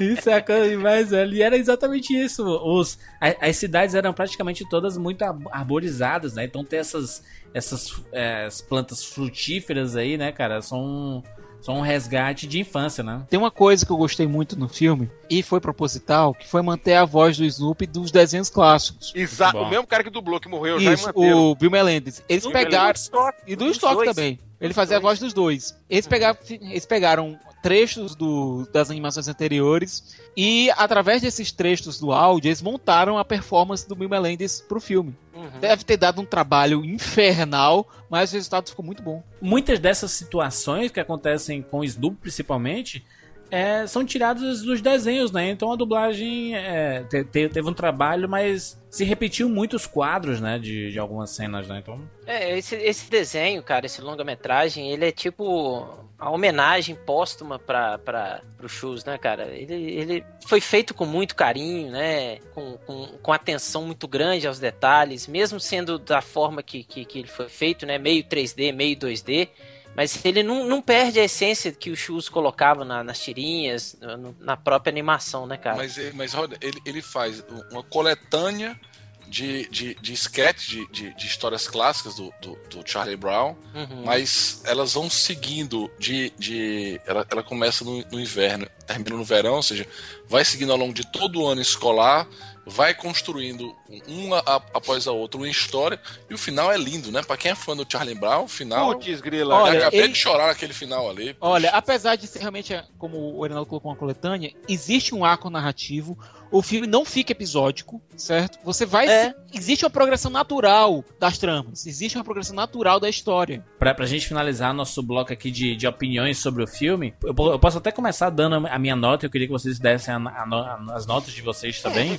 isso é a coisa mais velha. E era exatamente isso. Os, a- as cidades eram praticamente todas muito ar- arborizadas, né? Então ter essas, essas é, as plantas frutíferas aí, né, cara, são, são um resgate de infância, né? Tem uma coisa que eu gostei muito no filme, e foi proposital, que foi manter a voz do Snoopy dos desenhos clássicos. Exato, o mesmo cara que dublou, que morreu, já Isso, manteram. o Bill Melendez. Eles Snoopy pegaram. E do dos Stock dois. também. Ele fazia a voz dos dois. Eles pegaram, eles pegaram trechos do, das animações anteriores e, através desses trechos do áudio, eles montaram a performance do Bill Melendez pro filme. Uhum. Deve ter dado um trabalho infernal, mas o resultado ficou muito bom. Muitas dessas situações que acontecem com o Snoopy, principalmente, é, são tiradas dos desenhos, né? Então a dublagem é, te- te- teve um trabalho, mas se repetiu muitos quadros, né? De, de algumas cenas, né? Então, É, esse, esse desenho, cara, esse longa-metragem, ele é tipo a homenagem póstuma para pro Shoes, né, cara? Ele, ele foi feito com muito carinho, né? Com, com, com atenção muito grande aos detalhes, mesmo sendo da forma que, que, que ele foi feito, né? Meio 3D, meio 2D. Mas ele não, não perde a essência que o Shoes colocava na- nas tirinhas, na própria animação, né, cara? Mas, ele- mas olha, ele, ele faz uma coletânea de, de, de sketches, de, de, de histórias clássicas do, do, do Charlie Brown, Uhum. mas elas vão seguindo de. de ela, ela começa no, no inverno, termina no verão, ou seja, vai seguindo ao longo de todo o ano escolar, vai construindo uma após a outra uma história, e o final é lindo, né? Pra quem é fã do Charlie Brown, o final. Putz, grila. Olha, eu acabei ele- de chorar naquele final ali. Olha, Puxa. apesar de ser realmente, como o Reinaldo colocou uma coletânea, existe um arco narrativo. O filme não fica episódico, certo? Você vai. É. Existe uma progressão natural das tramas. Existe uma progressão natural da história. pra, pra gente finalizar nosso bloco aqui de, de opiniões sobre o filme, eu, eu posso até começar dando a minha nota, eu queria que vocês dessem a- a no- as notas de vocês também. É,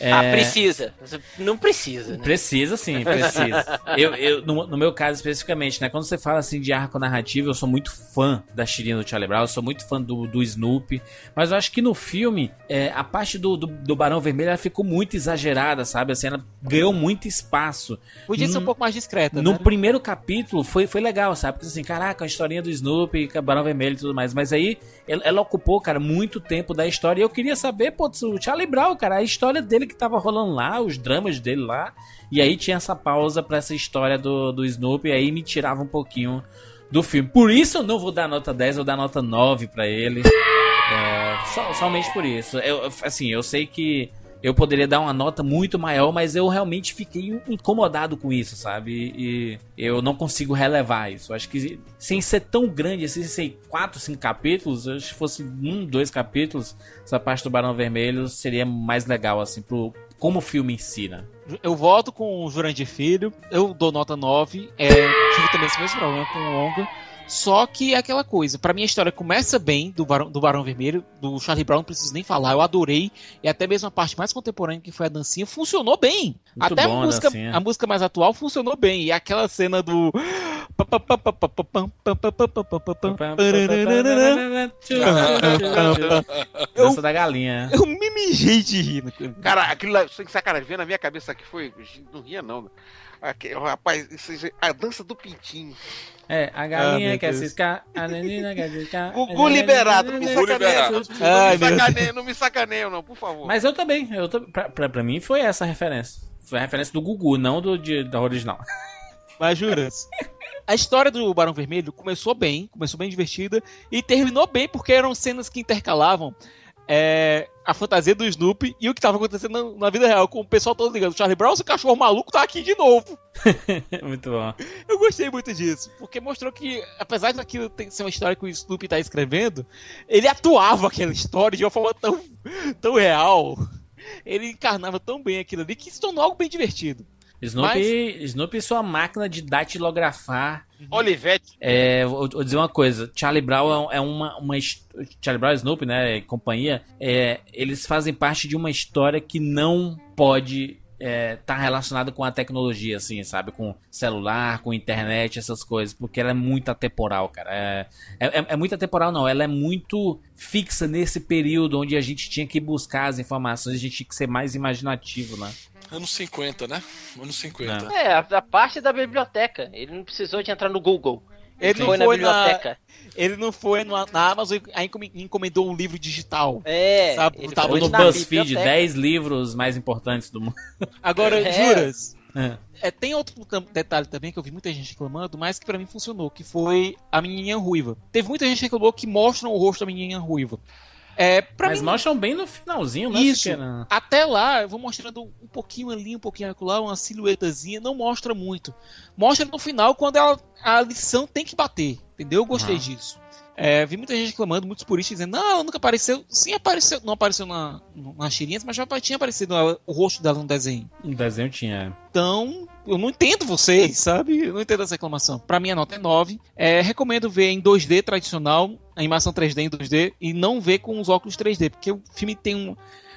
Ah, precisa. Não precisa, né? Precisa sim, precisa. eu, eu, no, no meu caso especificamente, né? Quando você fala assim de arco narrativo, eu sou muito fã da tirinha do Charlie Brown, eu sou muito fã do, do Snoopy. Mas eu acho que no filme, é, a parte do, do, do Barão Vermelho ela ficou muito exagerada, sabe? Assim, ela ganhou muito espaço. Podia ser um pouco mais discreta, No né? primeiro capítulo foi, foi legal, sabe? Porque assim, caraca, a historinha do Snoopy, Barão Vermelho e tudo mais. Mas aí ela, ela ocupou, cara, muito tempo da história. E eu queria saber, pô, o Charlie Brown, cara, a história dele que tava rolando lá, os dramas dele lá. E aí tinha essa pausa pra essa história do, do Snoopy. E aí me tirava um pouquinho do filme. Por isso eu não vou dar nota 10, eu vou dar nota 9 pra ele. É, só- somente por isso. Eu- assim, eu sei que eu poderia dar uma nota muito maior, mas eu realmente fiquei incomodado com isso, sabe? E, eu não consigo relevar isso. Acho que sem ser tão grande, assim, sem ser quatro, cinco capítulos, acho que fosse um, dois capítulos, essa parte do Barão Vermelho seria mais legal, assim, pro, como filme em si, né? Eu voto com o Jurandir Filho, eu dou nota 9. É, tive também esse mesmo problema com o Onga. Só que é aquela coisa, pra mim a história começa bem do Barão, do Barão Vermelho, do Charlie Brown, não preciso nem falar, eu adorei. E até mesmo a parte mais contemporânea, que foi a dancinha, funcionou bem. Muito até bom a a música, dancinha. a música mais atual funcionou bem. E aquela cena do. Dança da galinha. Eu me mijei de rir. Cara, aquilo lá, sem sacanagem, veio na minha cabeça aqui foi. Não ria, não. Aqui, rapaz, isso, isso- a dança do pintinho. É, a Ah, galinha meu quer Deus. ciscar, a menina quer ciscar. Gugu liberado, não me Gugu sacaneia. liberado. Não, Ai, me sacaneia não me sacaneia, não, por favor. Mas eu também, eu tô, pra, pra, pra mim foi essa a referência. Foi a referência do Gugu, não do de, da original. Mas juras. A história do Barão Vermelho começou bem, começou bem divertida e terminou bem porque eram cenas que intercalavam é, a fantasia do Snoopy e o que estava acontecendo na, na vida real, com o pessoal todo ligando. Charlie Brown, esse cachorro maluco tá aqui de novo. Muito bom. Eu gostei muito disso, porque mostrou que, apesar daquilo ser uma história que o Snoopy tá escrevendo, ele atuava aquela história de uma forma tão, tão real. Ele encarnava tão bem aquilo ali que se tornou algo bem divertido. Snoopy, Snoopy sua máquina de datilografar. Olivete. É, vou, vou dizer uma coisa, Charlie Brown é, é uma, uma Charlie Brown, Snoopy, né, e companhia, é, eles fazem parte de uma história que não pode estar tá relacionada com a tecnologia, assim, sabe, com celular, com internet, essas coisas, porque ela é muito atemporal, cara. É, é, é muito atemporal, não, ela é muito fixa nesse período onde a gente tinha que buscar as informações, a gente tinha que ser mais imaginativo, né? Anos 50, né? Anos 50. Não. É, a, a parte da biblioteca. Ele não precisou de entrar no Google. Ele não Foi na foi na, biblioteca. ele não foi na, na Amazon e encomendou um livro digital. É, Sabe, ele tava foi no na BuzzFeed, biblioteca. 10 livros mais importantes do mundo. Agora, É. juras? É. É, tem outro detalhe também que eu vi muita gente reclamando, mas que pra mim funcionou, que foi a menininha ruiva. Teve muita gente que reclamou que mostram o rosto da menininha ruiva. É, Mas mim, mostram bem no finalzinho, né? Isso. Até lá, eu vou mostrando um pouquinho ali, um pouquinho acolá, uma silhuetazinha, não mostra muito. Mostra no final quando ela- a lição tem que bater, entendeu? Eu gostei Aham. disso. É, vi muita gente reclamando, muitos puristas dizendo, não, ela nunca apareceu. Sim, apareceu, não apareceu na, nas tirinhas, mas já tinha aparecido ela- o rosto dela no desenho. Um desenho tinha. Então, eu não entendo vocês, sabe? Eu não entendo essa reclamação. Pra mim, a nota é 9. É, recomendo ver em 2D tradicional, animação 3D em 2D, e não ver com os óculos 3D, porque o filme tem um-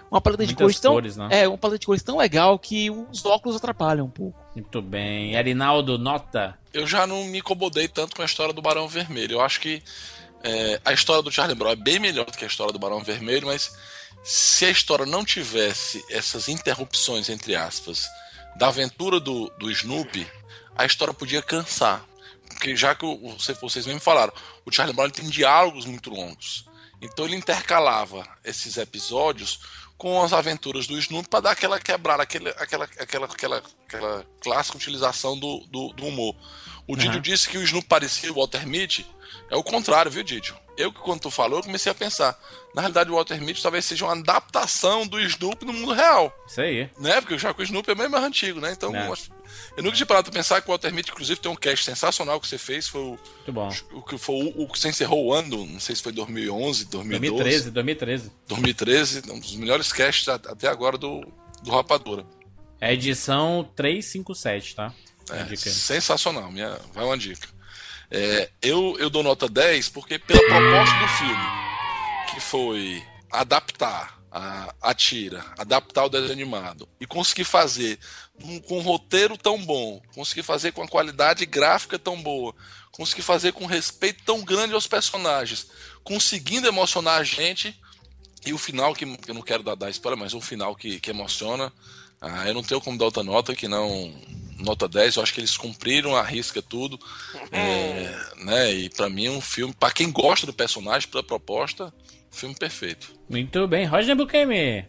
uma paleta de cores tão. cores, né? É, uma paleta de cores tão legal que os óculos atrapalham um pouco. Muito bem. Arinaldo, nota. Eu já não me incomodei tanto com a história do Barão Vermelho. Eu acho que é, a história do Charlie Brown é bem melhor do que a história do Barão Vermelho, mas se a história não tivesse essas interrupções, entre aspas, da aventura do, do Snoopy, a história podia cansar. Porque já que o- você- vocês mesmo falaram, o Charlie Brown tem diálogos muito longos. Então ele intercalava esses episódios com as aventuras do Snoopy para dar aquela quebrada, aquele, aquela, aquela, aquela, aquela clássica utilização do, do, do humor. O Didio disse que o Snoopy parecia o Walter Mitty. É o contrário, viu, Didio? Eu que quando tu falou, eu comecei a pensar. Na realidade, o Walter Mitty talvez seja uma adaptação do Snoopy no mundo real. Isso aí. Né? Porque já que o Snoopy é bem mais antigo, né? Então, É. eu, eu nunca tinha parado pra pensar que o Walter Mitty, inclusive, tem um cast sensacional que você fez. Foi o, Muito bom. o que foi o, o que você encerrou o ano, não sei se foi 2011, 2012. 2013, 2013. 2013, um dos melhores casts até agora do, do Rapadura. É a edição 357, tá? É, sensacional, minha, vai uma dica. É, eu, eu dou nota 10 porque pela proposta do filme, que foi adaptar a, a tira, adaptar o desenho animado e conseguir fazer um- com um roteiro tão bom, conseguir fazer com a qualidade gráfica tão boa, conseguir fazer com respeito tão grande aos personagens, conseguindo emocionar a gente e o final, que que eu não quero dar, dar spoiler, mas um final que, que emociona. Ah, eu não tenho como dar outra nota que não nota 10. Eu acho que eles cumpriram a risca tudo. É, né? E pra mim é um filme, pra quem gosta do personagem, pela proposta, um filme perfeito. Muito bem. Roger Bukemi.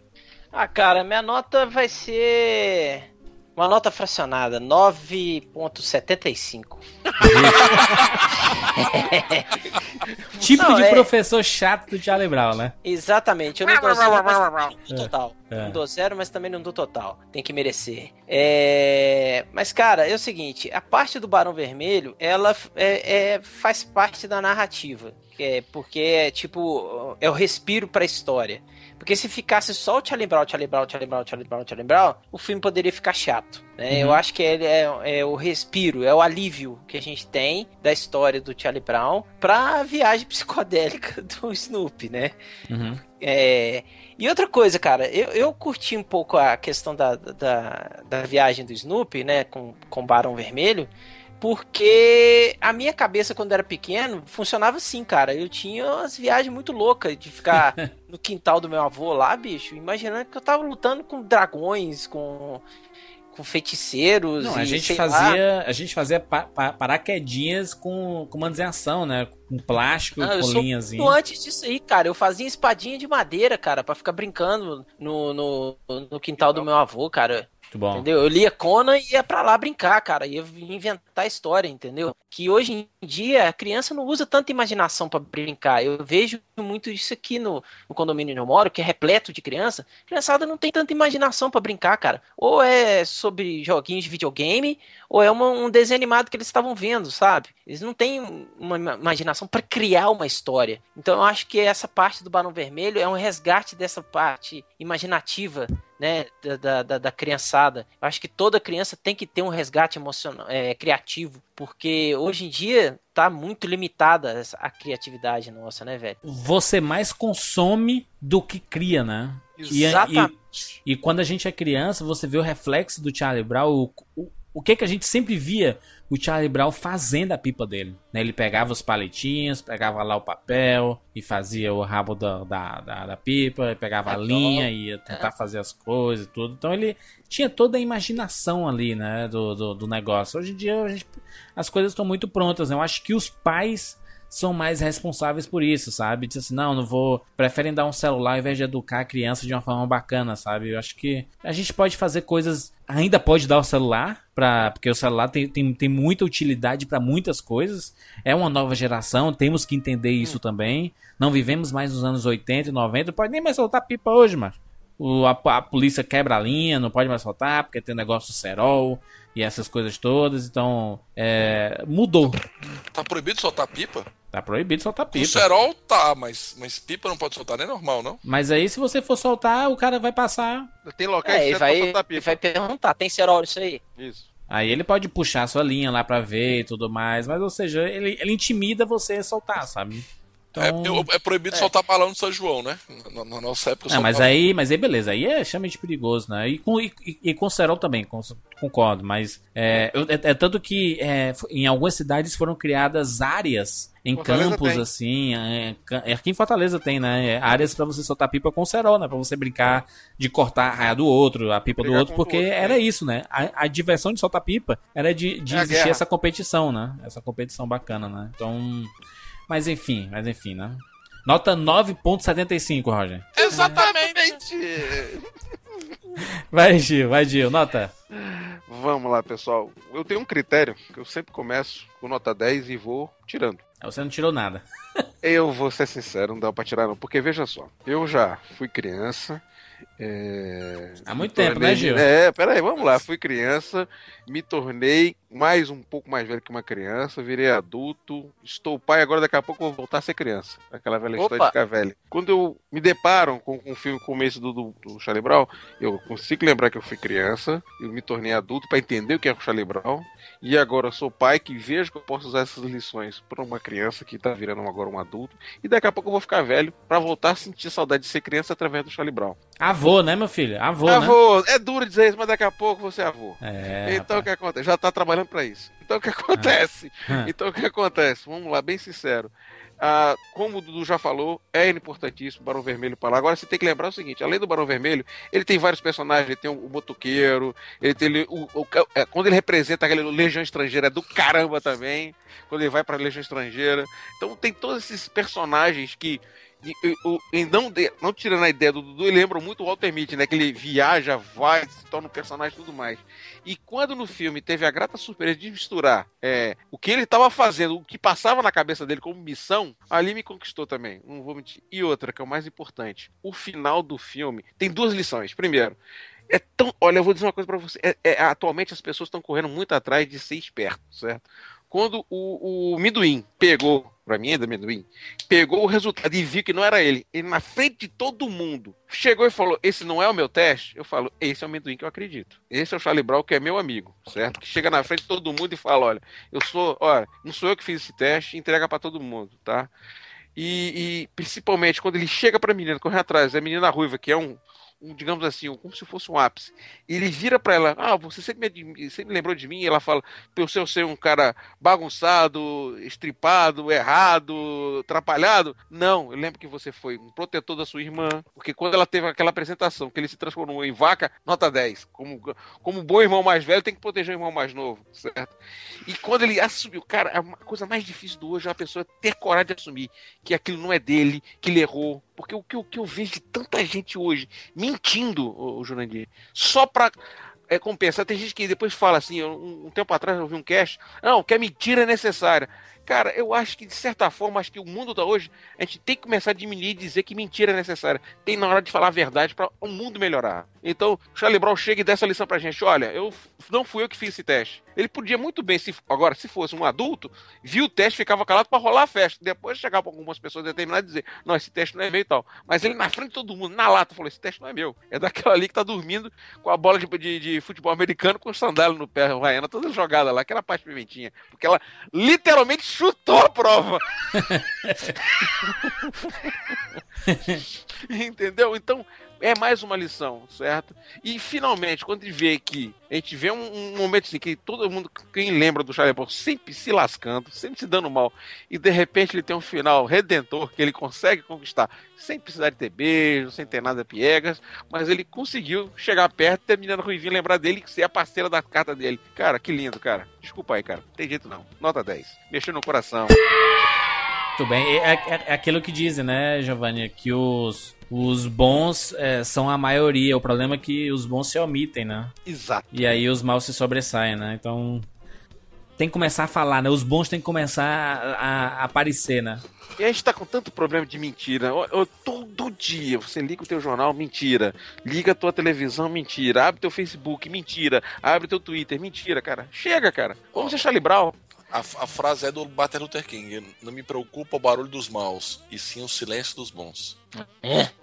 Ah, cara, minha nota vai ser uma nota fracionada, 9.75. Tipo Não, de é- professor chato do Charlie Brown, né? Exatamente, eu não dou zero, mas não dou É, total. é. Não dou zero, mas também não dou total. Tem que merecer. É... Mas, cara, é o seguinte: a parte do Barão Vermelho, ela é, é- faz parte da narrativa. É porque é tipo, é o respiro pra história. Porque se ficasse só o Charlie Brown, Charlie Brown, Charlie Brown, Charlie Brown, Charlie Brown, o filme poderia ficar chato. Né? Uhum. Eu acho que ele é, é o respiro, é o alívio que a gente tem da história do Charlie Brown pra viagem psicodélica do Snoopy, né? Uhum. É, e outra coisa, cara, eu, eu curti um pouco a questão da, da, da viagem do Snoopy, né, com, com o Barão Vermelho, porque a minha cabeça, quando era pequeno, funcionava assim, cara. Eu tinha umas viagens muito loucas de ficar no quintal do meu avô lá, bicho, imaginando que eu tava lutando com dragões, com, com feiticeiros. Não, a e gente sei lá. fazia, a gente fazia pa, pa, paraquedinhas com, com manuseação, né? Com plástico, Ah, muito antes disso aí, cara. Eu fazia espadinha de madeira, cara, pra ficar brincando no, no, no quintal do meu avô, cara. Muito bom. Entendeu? Eu lia Conan e ia pra lá brincar, cara. Ia inventar história, entendeu? Que hoje em dia a criança não usa tanta imaginação pra brincar. Eu vejo muito isso aqui no, no condomínio onde eu moro, que é repleto de criança. A criançada não tem tanta imaginação pra brincar, cara. Ou é sobre joguinhos de videogame, ou é uma- um desenho animado que eles estavam vendo, sabe? Eles não têm uma ima- imaginação pra criar uma história. Então eu acho que essa parte do Barão Vermelho é um resgate dessa parte imaginativa né, da, da, da- da criançada. Eu acho que toda criança tem que ter um resgate emocional, é, criativo, porque hoje em dia tá muito limitada a criatividade nossa, né, velho? Você mais consome do que cria, né? E, Exatamente. e, e quando a gente é criança, você vê o reflexo do Charlie Brown, o, o, o que que a gente sempre via o Charlie Brown fazendo a pipa dele. Né? Ele pegava os palitinhos, pegava lá o papel e fazia o rabo da, da, da, da pipa, pegava a linha e ia tentar fazer as coisas e tudo. Então ele tinha toda a imaginação ali, né, do, do, do negócio. Hoje em dia gente, as coisas estão muito prontas. Né? Eu acho que os pais são mais responsáveis por isso, sabe? Diz assim, não, não vou. Preferem dar um celular ao invés de educar a criança de uma forma bacana, sabe? Eu acho que a gente pode fazer coisas. Ainda pode dar o celular, pra, porque o celular tem, tem, tem muita utilidade para muitas coisas. É uma nova geração, temos que entender isso hum. também. Não vivemos mais nos anos 80 e 90, pode nem mais soltar pipa hoje, mas o, a, a, polícia quebra a linha, não pode mais soltar, porque tem negócio cerol e essas coisas todas. Então, é, mudou. Tá proibido soltar pipa? Tá proibido soltar pipa. O cerol tá, mas, mas pipa não pode soltar nem normal, não? Mas aí, se você for soltar, o cara vai passar. Tem locais é, que vai, soltar pipa. Ele vai perguntar: tem cerol isso aí? Isso. Aí ele pode puxar a sua linha lá pra ver e tudo mais, mas ou seja, ele, ele intimida você a soltar, sabe? Então... É, é, proibido é. soltar balão no São João, né? Na, na nossa época. Não, mas aí, mas aí beleza, aí é extremamente perigoso, né? E com, e, e com cerol também, concordo, mas é, é, é tanto que é, em algumas cidades foram criadas áreas em Fortaleza campos tem. assim, é, é, aqui em Fortaleza tem, né? Áreas para você soltar pipa com cerol, né? Para você brincar de cortar a raia do outro, a pipa do outro, porque outro, era né? isso, né? A, a, diversão de soltar pipa era de, de existir essa competição, né? Essa competição bacana, né? Então mas enfim, mas enfim, né? Nota 9.75, Roger. Exatamente! vai, Gil, vai, Gil, nota. Vamos lá, pessoal. Eu tenho um critério que eu sempre começo com nota 10 e vou tirando. Você não tirou nada. eu vou ser sincero, não dá pra tirar não. Porque veja só, eu já fui criança, é... Há muito tempo, tornei... né, Gil? É, peraí, vamos lá. Fui criança, me tornei mais um pouco mais velho que uma criança, virei adulto, estou pai, agora daqui a pouco vou voltar a ser criança. Aquela velha Opa. história de ficar velho. Quando eu me deparo com, com o filme começo do, do, do Charlie Brown, eu consigo lembrar que eu fui criança, eu me tornei adulto para entender o que é o Charlie Brown, e agora eu sou pai que vejo que eu posso usar essas lições para uma criança que está virando agora um adulto, e daqui a pouco eu vou ficar velho para voltar a sentir saudade de ser criança através do Charlie Brown. Avô, né, meu filho? Avô, avô. Né? É duro dizer isso, mas daqui a pouco você é avô. É, então o que acontece? Já tá trabalhando para isso. Então o que acontece? Ah. Então o que acontece? Vamos lá, bem sincero. Ah, como o Dudu já falou, é importantíssimo o Barão Vermelho para lá. Agora você tem que lembrar o seguinte: além do Barão Vermelho, ele tem vários personagens. Ele tem o, o motoqueiro, ele tem o, o, é, quando ele representa aquela Legião Estrangeira é do caramba também. Quando ele vai para a Legião Estrangeira, então tem todos esses personagens que e, e, e não, de, não tirando a ideia do Dudu, lembra muito o Walter Mitty, né? Que ele viaja, vai, se torna um personagem e tudo mais. E quando no filme teve a grata surpresa de misturar é, o que ele estava fazendo, o que passava na cabeça dele como missão, ali me conquistou também. Não vou mentir. E outra, que é o mais importante: o final do filme tem duas lições. Primeiro, é tão. Olha, eu vou dizer uma coisa para você. É, é, atualmente as pessoas estão correndo muito atrás de ser esperto, certo? Quando o, o Miduim pegou para mim é do amendoim, pegou o resultado e viu que não era ele. Ele, na frente de todo mundo, chegou e falou: Esse não é o meu teste? Eu falo: Esse é o amendoim que eu acredito. Esse é o Charlie Brown, que é meu amigo, certo? Que chega na frente de todo mundo e fala: Olha, eu sou, olha, não sou eu que fiz esse teste, entrega para todo mundo, tá? E, e, principalmente quando ele chega pra menina, corre atrás, a menina ruiva, que é um, um, digamos assim, como se fosse um ápice. Ele vira para ela, ah, você sempre me, sempre lembrou de mim, e ela fala, pelo seu ser um cara bagunçado, estripado, errado, atrapalhado. Não, eu lembro que você foi um protetor da sua irmã, porque quando ela teve aquela apresentação, que ele se transformou em vaca, nota 10. Como, como bom irmão mais velho, tem que proteger o irmão mais novo, certo? E quando ele assumiu, cara, a coisa mais difícil do hoje é a pessoa ter coragem de assumir que aquilo não é dele, que ele errou, porque o que, o que eu vejo de tanta gente hoje mentindo, o, o Jurandir, só pra é, compensar. Tem gente que depois fala assim, um, um tempo atrás eu vi um cast, não, que a mentira é necessária. Cara, eu acho que de certa forma, acho que o mundo da hoje, a gente tem que começar a diminuir e dizer que mentira é necessária. Tem na hora de falar a verdade para o mundo melhorar. Então, Charlie Brown chega e dá essa lição pra gente. Olha, eu não fui eu que fiz esse teste. Ele podia muito bem, se agora, se fosse um adulto, viu o teste, ficava calado para rolar a festa. Depois chegar para algumas pessoas determinadas e dizer, não, esse teste não é meu e tal. Mas ele na frente de todo mundo, na lata, falou: esse teste não é meu. É daquela ali que tá dormindo com a bola de, de, de futebol americano com o sandália no pé, Raiana, toda jogada lá, aquela parte pimentinha. Porque ela literalmente chutou a prova. Entendeu? Então, é mais uma lição, certo? E finalmente, quando ele vê que a gente vê um, um momento assim que todo mundo, quem lembra do Charlie Brown, sempre se lascando, sempre se dando mal, e de repente ele tem um final redentor que ele consegue conquistar, sem precisar de ter beijo, sem ter nada piegas, mas ele conseguiu chegar perto, terminando Ruivinho lembrar dele e ser a parceira da carta dele. Cara, que lindo, cara. Desculpa aí, cara. Não tem jeito não. Nota 10. Mexeu no coração. Muito bem. É, é- é aquilo que dizem, né, Giovanni? Que os, os bons é, são a maioria. O problema é que os bons se omitem, né? Exato. E aí os maus se sobressaem, né? Então. Tem que começar a falar, né? Os bons têm que começar a, a aparecer, né? E a gente tá com tanto problema de mentira. Ó, ó, todo dia você liga o teu jornal, mentira. Liga a tua televisão, mentira. Abre teu Facebook, mentira. Abre teu Twitter, mentira, cara. Chega, cara. Vamos deixar liberal. A, a frase é do Martin Luther King: Não me preocupa o barulho dos maus, e sim o silêncio dos bons.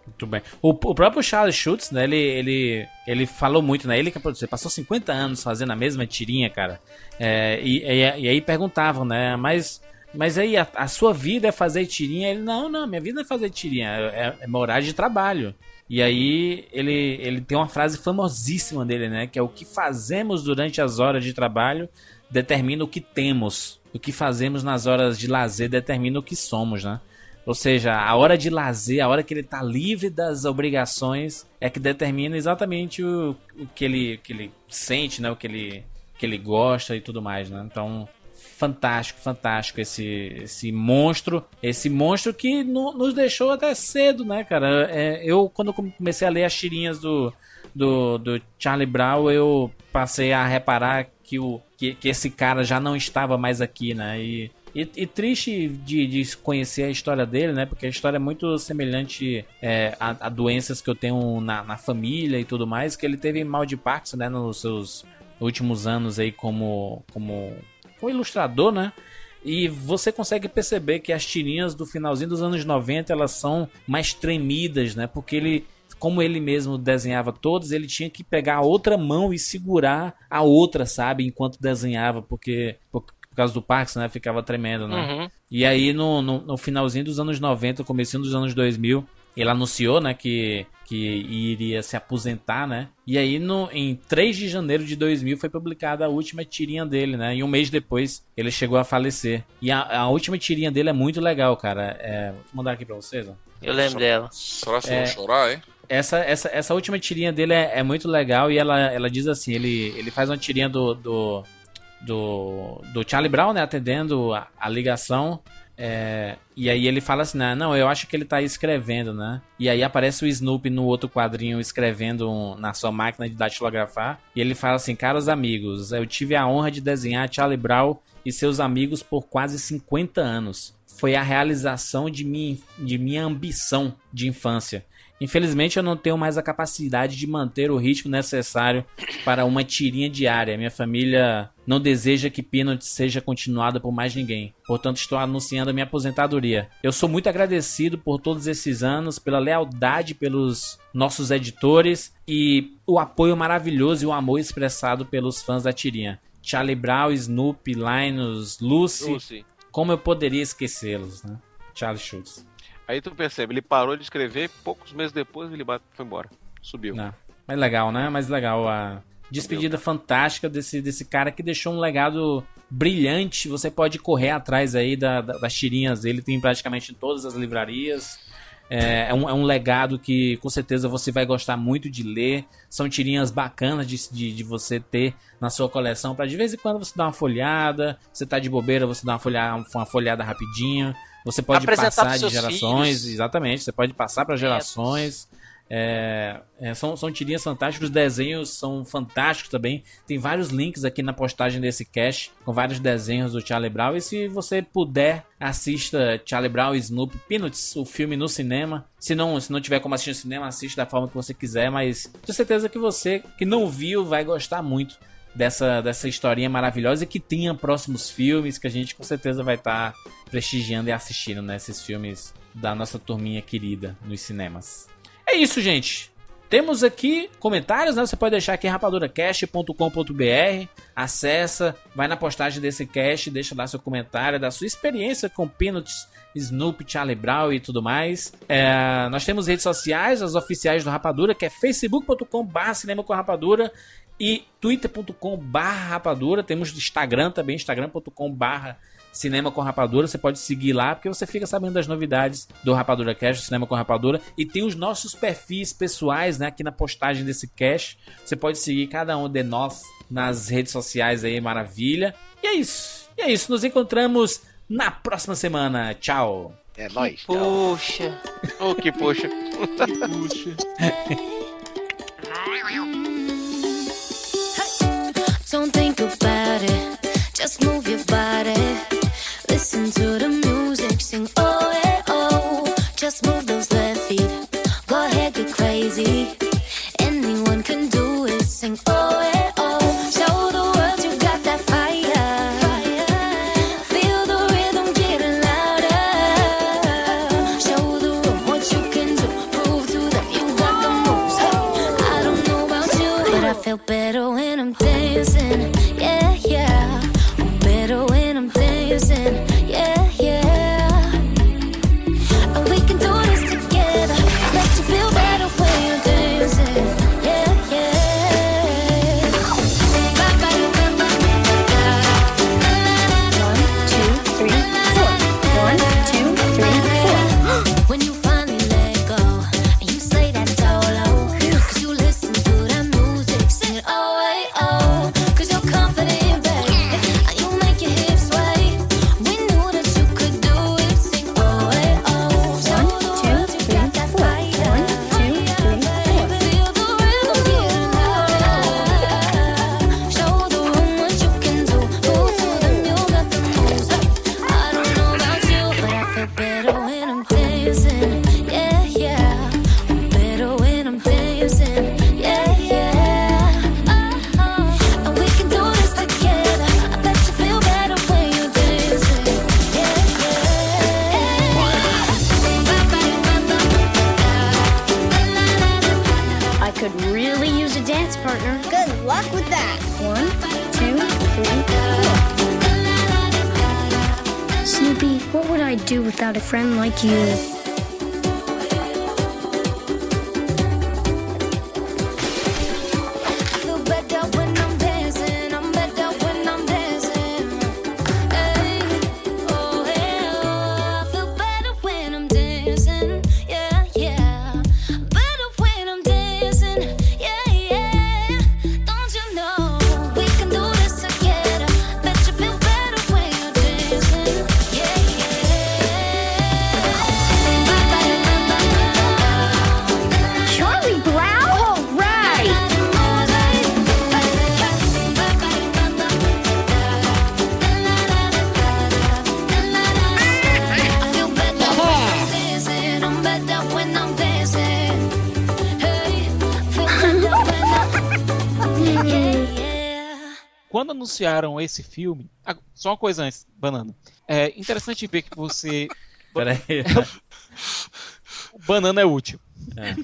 Muito bem. O, o próprio Charles Schultz, né? Ele, ele, ele falou muito, né? Ele que produziu, passou 50 anos fazendo a mesma tirinha, cara. É, e, e, e aí perguntavam, né? Mas, mas aí a, a sua vida é fazer tirinha? Ele, não, não, minha vida não é fazer tirinha, é, é meu horário de trabalho. E aí ele, ele tem uma frase famosíssima dele, né? Que é o que fazemos durante as horas de trabalho determina o que temos. O que fazemos nas horas de lazer determina o que somos, né? Ou seja, a hora de lazer, a hora que ele tá livre das obrigações, é que determina exatamente o, o que, ele, que ele sente, né? O que ele, que ele gosta e tudo mais, né? Então, fantástico, fantástico esse, esse monstro. Esse monstro que no- nos deixou até cedo, né, cara? É, eu, quando comecei a ler as tirinhas do, do, do Charlie Brown, eu passei a reparar que, o, que, que esse cara já não estava mais aqui, né? E, e, e triste de, de conhecer a história dele, né? Porque a história é muito semelhante é, a, a doenças que eu tenho na, na família e tudo mais, que ele teve mal de Parkinson, né? Nos seus últimos anos aí como, como, como ilustrador, né? E você consegue perceber que as tirinhas do finalzinho dos anos 90 elas são mais tremidas, né? Porque ele, como ele mesmo desenhava todos, ele tinha que pegar a outra mão e segurar a outra, sabe? Enquanto desenhava, porque por, por causa do Parkinson, né? Ficava tremendo, né? Uhum. E aí no, no, no finalzinho dos anos 90, comecinho dos anos 2000, ele anunciou, né, que, que iria se aposentar, né? E aí no, em 3 de janeiro de 2000 foi publicada a última tirinha dele, né? E um mês depois ele chegou a falecer. E a, a última tirinha dele é muito legal, cara. É, vou mandar aqui pra vocês, ó. Eu lembro dela. Será que É. vão chorar, hein? Essa, essa, essa última tirinha dele é, é muito legal e ela, ela diz assim, ele, ele faz uma tirinha do, do, do, do Charlie Brown, né, atendendo a, a ligação, é, e aí ele fala assim, né, não, eu acho que ele tá escrevendo, né, e aí aparece o Snoopy no outro quadrinho escrevendo um- na sua máquina de datilografar, e ele fala assim, caros amigos, eu tive a honra de desenhar Charlie Brown e seus amigos por quase 50 anos. Foi a realização de minha, de minha ambição de infância. Infelizmente eu não tenho mais a capacidade de manter o ritmo necessário para uma tirinha diária. Minha família não deseja que Peanut seja continuada por mais ninguém. Portanto, estou anunciando a minha aposentadoria. Eu sou muito agradecido por todos esses anos, pela lealdade pelos nossos editores e o apoio maravilhoso e o amor expressado pelos fãs da tirinha. Charlie Brown, Snoopy, Linus, Lucy. Lucy. Como eu poderia esquecê-los, né? Charlie Schultz. Aí tu percebe, ele parou de escrever, poucos meses depois ele foi embora. Subiu. Não. Mas legal, né? Mas legal a despedida fantástica desse, desse cara que deixou um legado brilhante. Você pode correr atrás aí da- da- das tirinhas dele, tem praticamente em todas as livrarias. É, é um, é um legado que com certeza você vai gostar muito de ler. São tirinhas bacanas de, de, de você ter na sua coleção para de vez em quando você dar uma folhada. Você tá de bobeira, você dá uma folhada, uma folhada rapidinho. Você pode Apresentar passar de gerações, filhos. exatamente. Você pode passar para gerações. É, é, são, são tirinhas fantásticas, os desenhos são fantásticos também. Tem vários links aqui na postagem desse cast com vários desenhos do Charlie Brown. E se você puder, assista Charlie Brown e Snoopy Peanuts, o filme no cinema. Se não, se não tiver como assistir no cinema, assista da forma que você quiser. Mas tenho certeza que você que não viu vai gostar muito dessa, dessa historinha maravilhosa e que tenha próximos filmes que a gente com certeza vai estar prestigiando e assistindo, né? Esses filmes da nossa turminha querida nos cinemas. É isso, gente. Temos aqui comentários, né? Você pode deixar aqui rapaduracast.com.br. Acessa, vai na postagem desse cast, deixa lá seu comentário da sua experiência com Peanuts Snoopy, Charlie Brown e tudo mais. É, nós temos redes sociais, as oficiais do Rapadura, que é facebook.com.br cinema com rapadura e twitter.com.br rapadura. Temos Instagram também, instagram.com.br Cinema com Rapadura, você pode seguir lá, porque você fica sabendo das novidades do Rapadura Cash, Cinema com Rapadura, e tem os nossos perfis pessoais, né, aqui na postagem desse cash. Você pode seguir cada um de nós nas redes sociais aí, maravilha. E é isso. E é isso, nos encontramos na próxima semana. Tchau. É nóis. Puxa. Ô, que poxa. Don't think about it, just move your body. Listen to the music, sing oh eh, oh. Just move those left feet, go ahead get crazy. Anyone can do it, sing oh eh, anunciaram esse filme. ah, Só uma coisa antes, Banana. É interessante ver que você. Peraí. O banana é útil. É.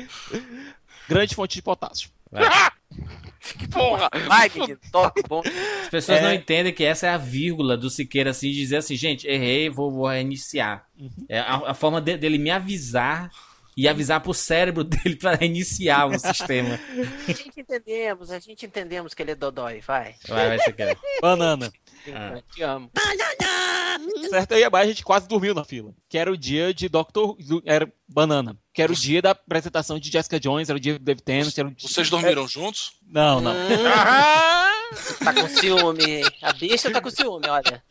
Grande fonte de potássio. Vai. Porra! Vai, menino, toque bom. As pessoas É. não entendem que essa é a vírgula do Siqueira, assim, dizer assim, gente, errei, vou, vou reiniciar. É a, a forma de- dele me avisar e avisar pro cérebro dele pra reiniciar o sistema. A gente entendemos, a gente entendemos que ele é dodói, vai. Vai, vai, Siqueira. Banana. Ah. Eu te amo. Certo, aí a gente quase dormiu na fila. Que era o dia de Doctor. do- Era Banana. Que era o dia da apresentação de Jessica Jones, era o dia do David Tennant. Era o dia... Vocês dormiram juntos? Não, não. Tá com ciúme. A bicha tá com ciúme, olha.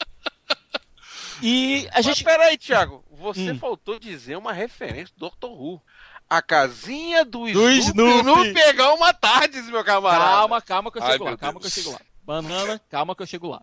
E a gente. Mas peraí, Thiago. Você Hum. faltou dizer uma referência do Dr. Who. A casinha do, Do Snoopy, Snoopy. no pegar uma tarde, meu camarada. Calma, calma que eu Ai, chego lá. Calma que eu Deus. chego lá. Banana, calma que eu chego lá.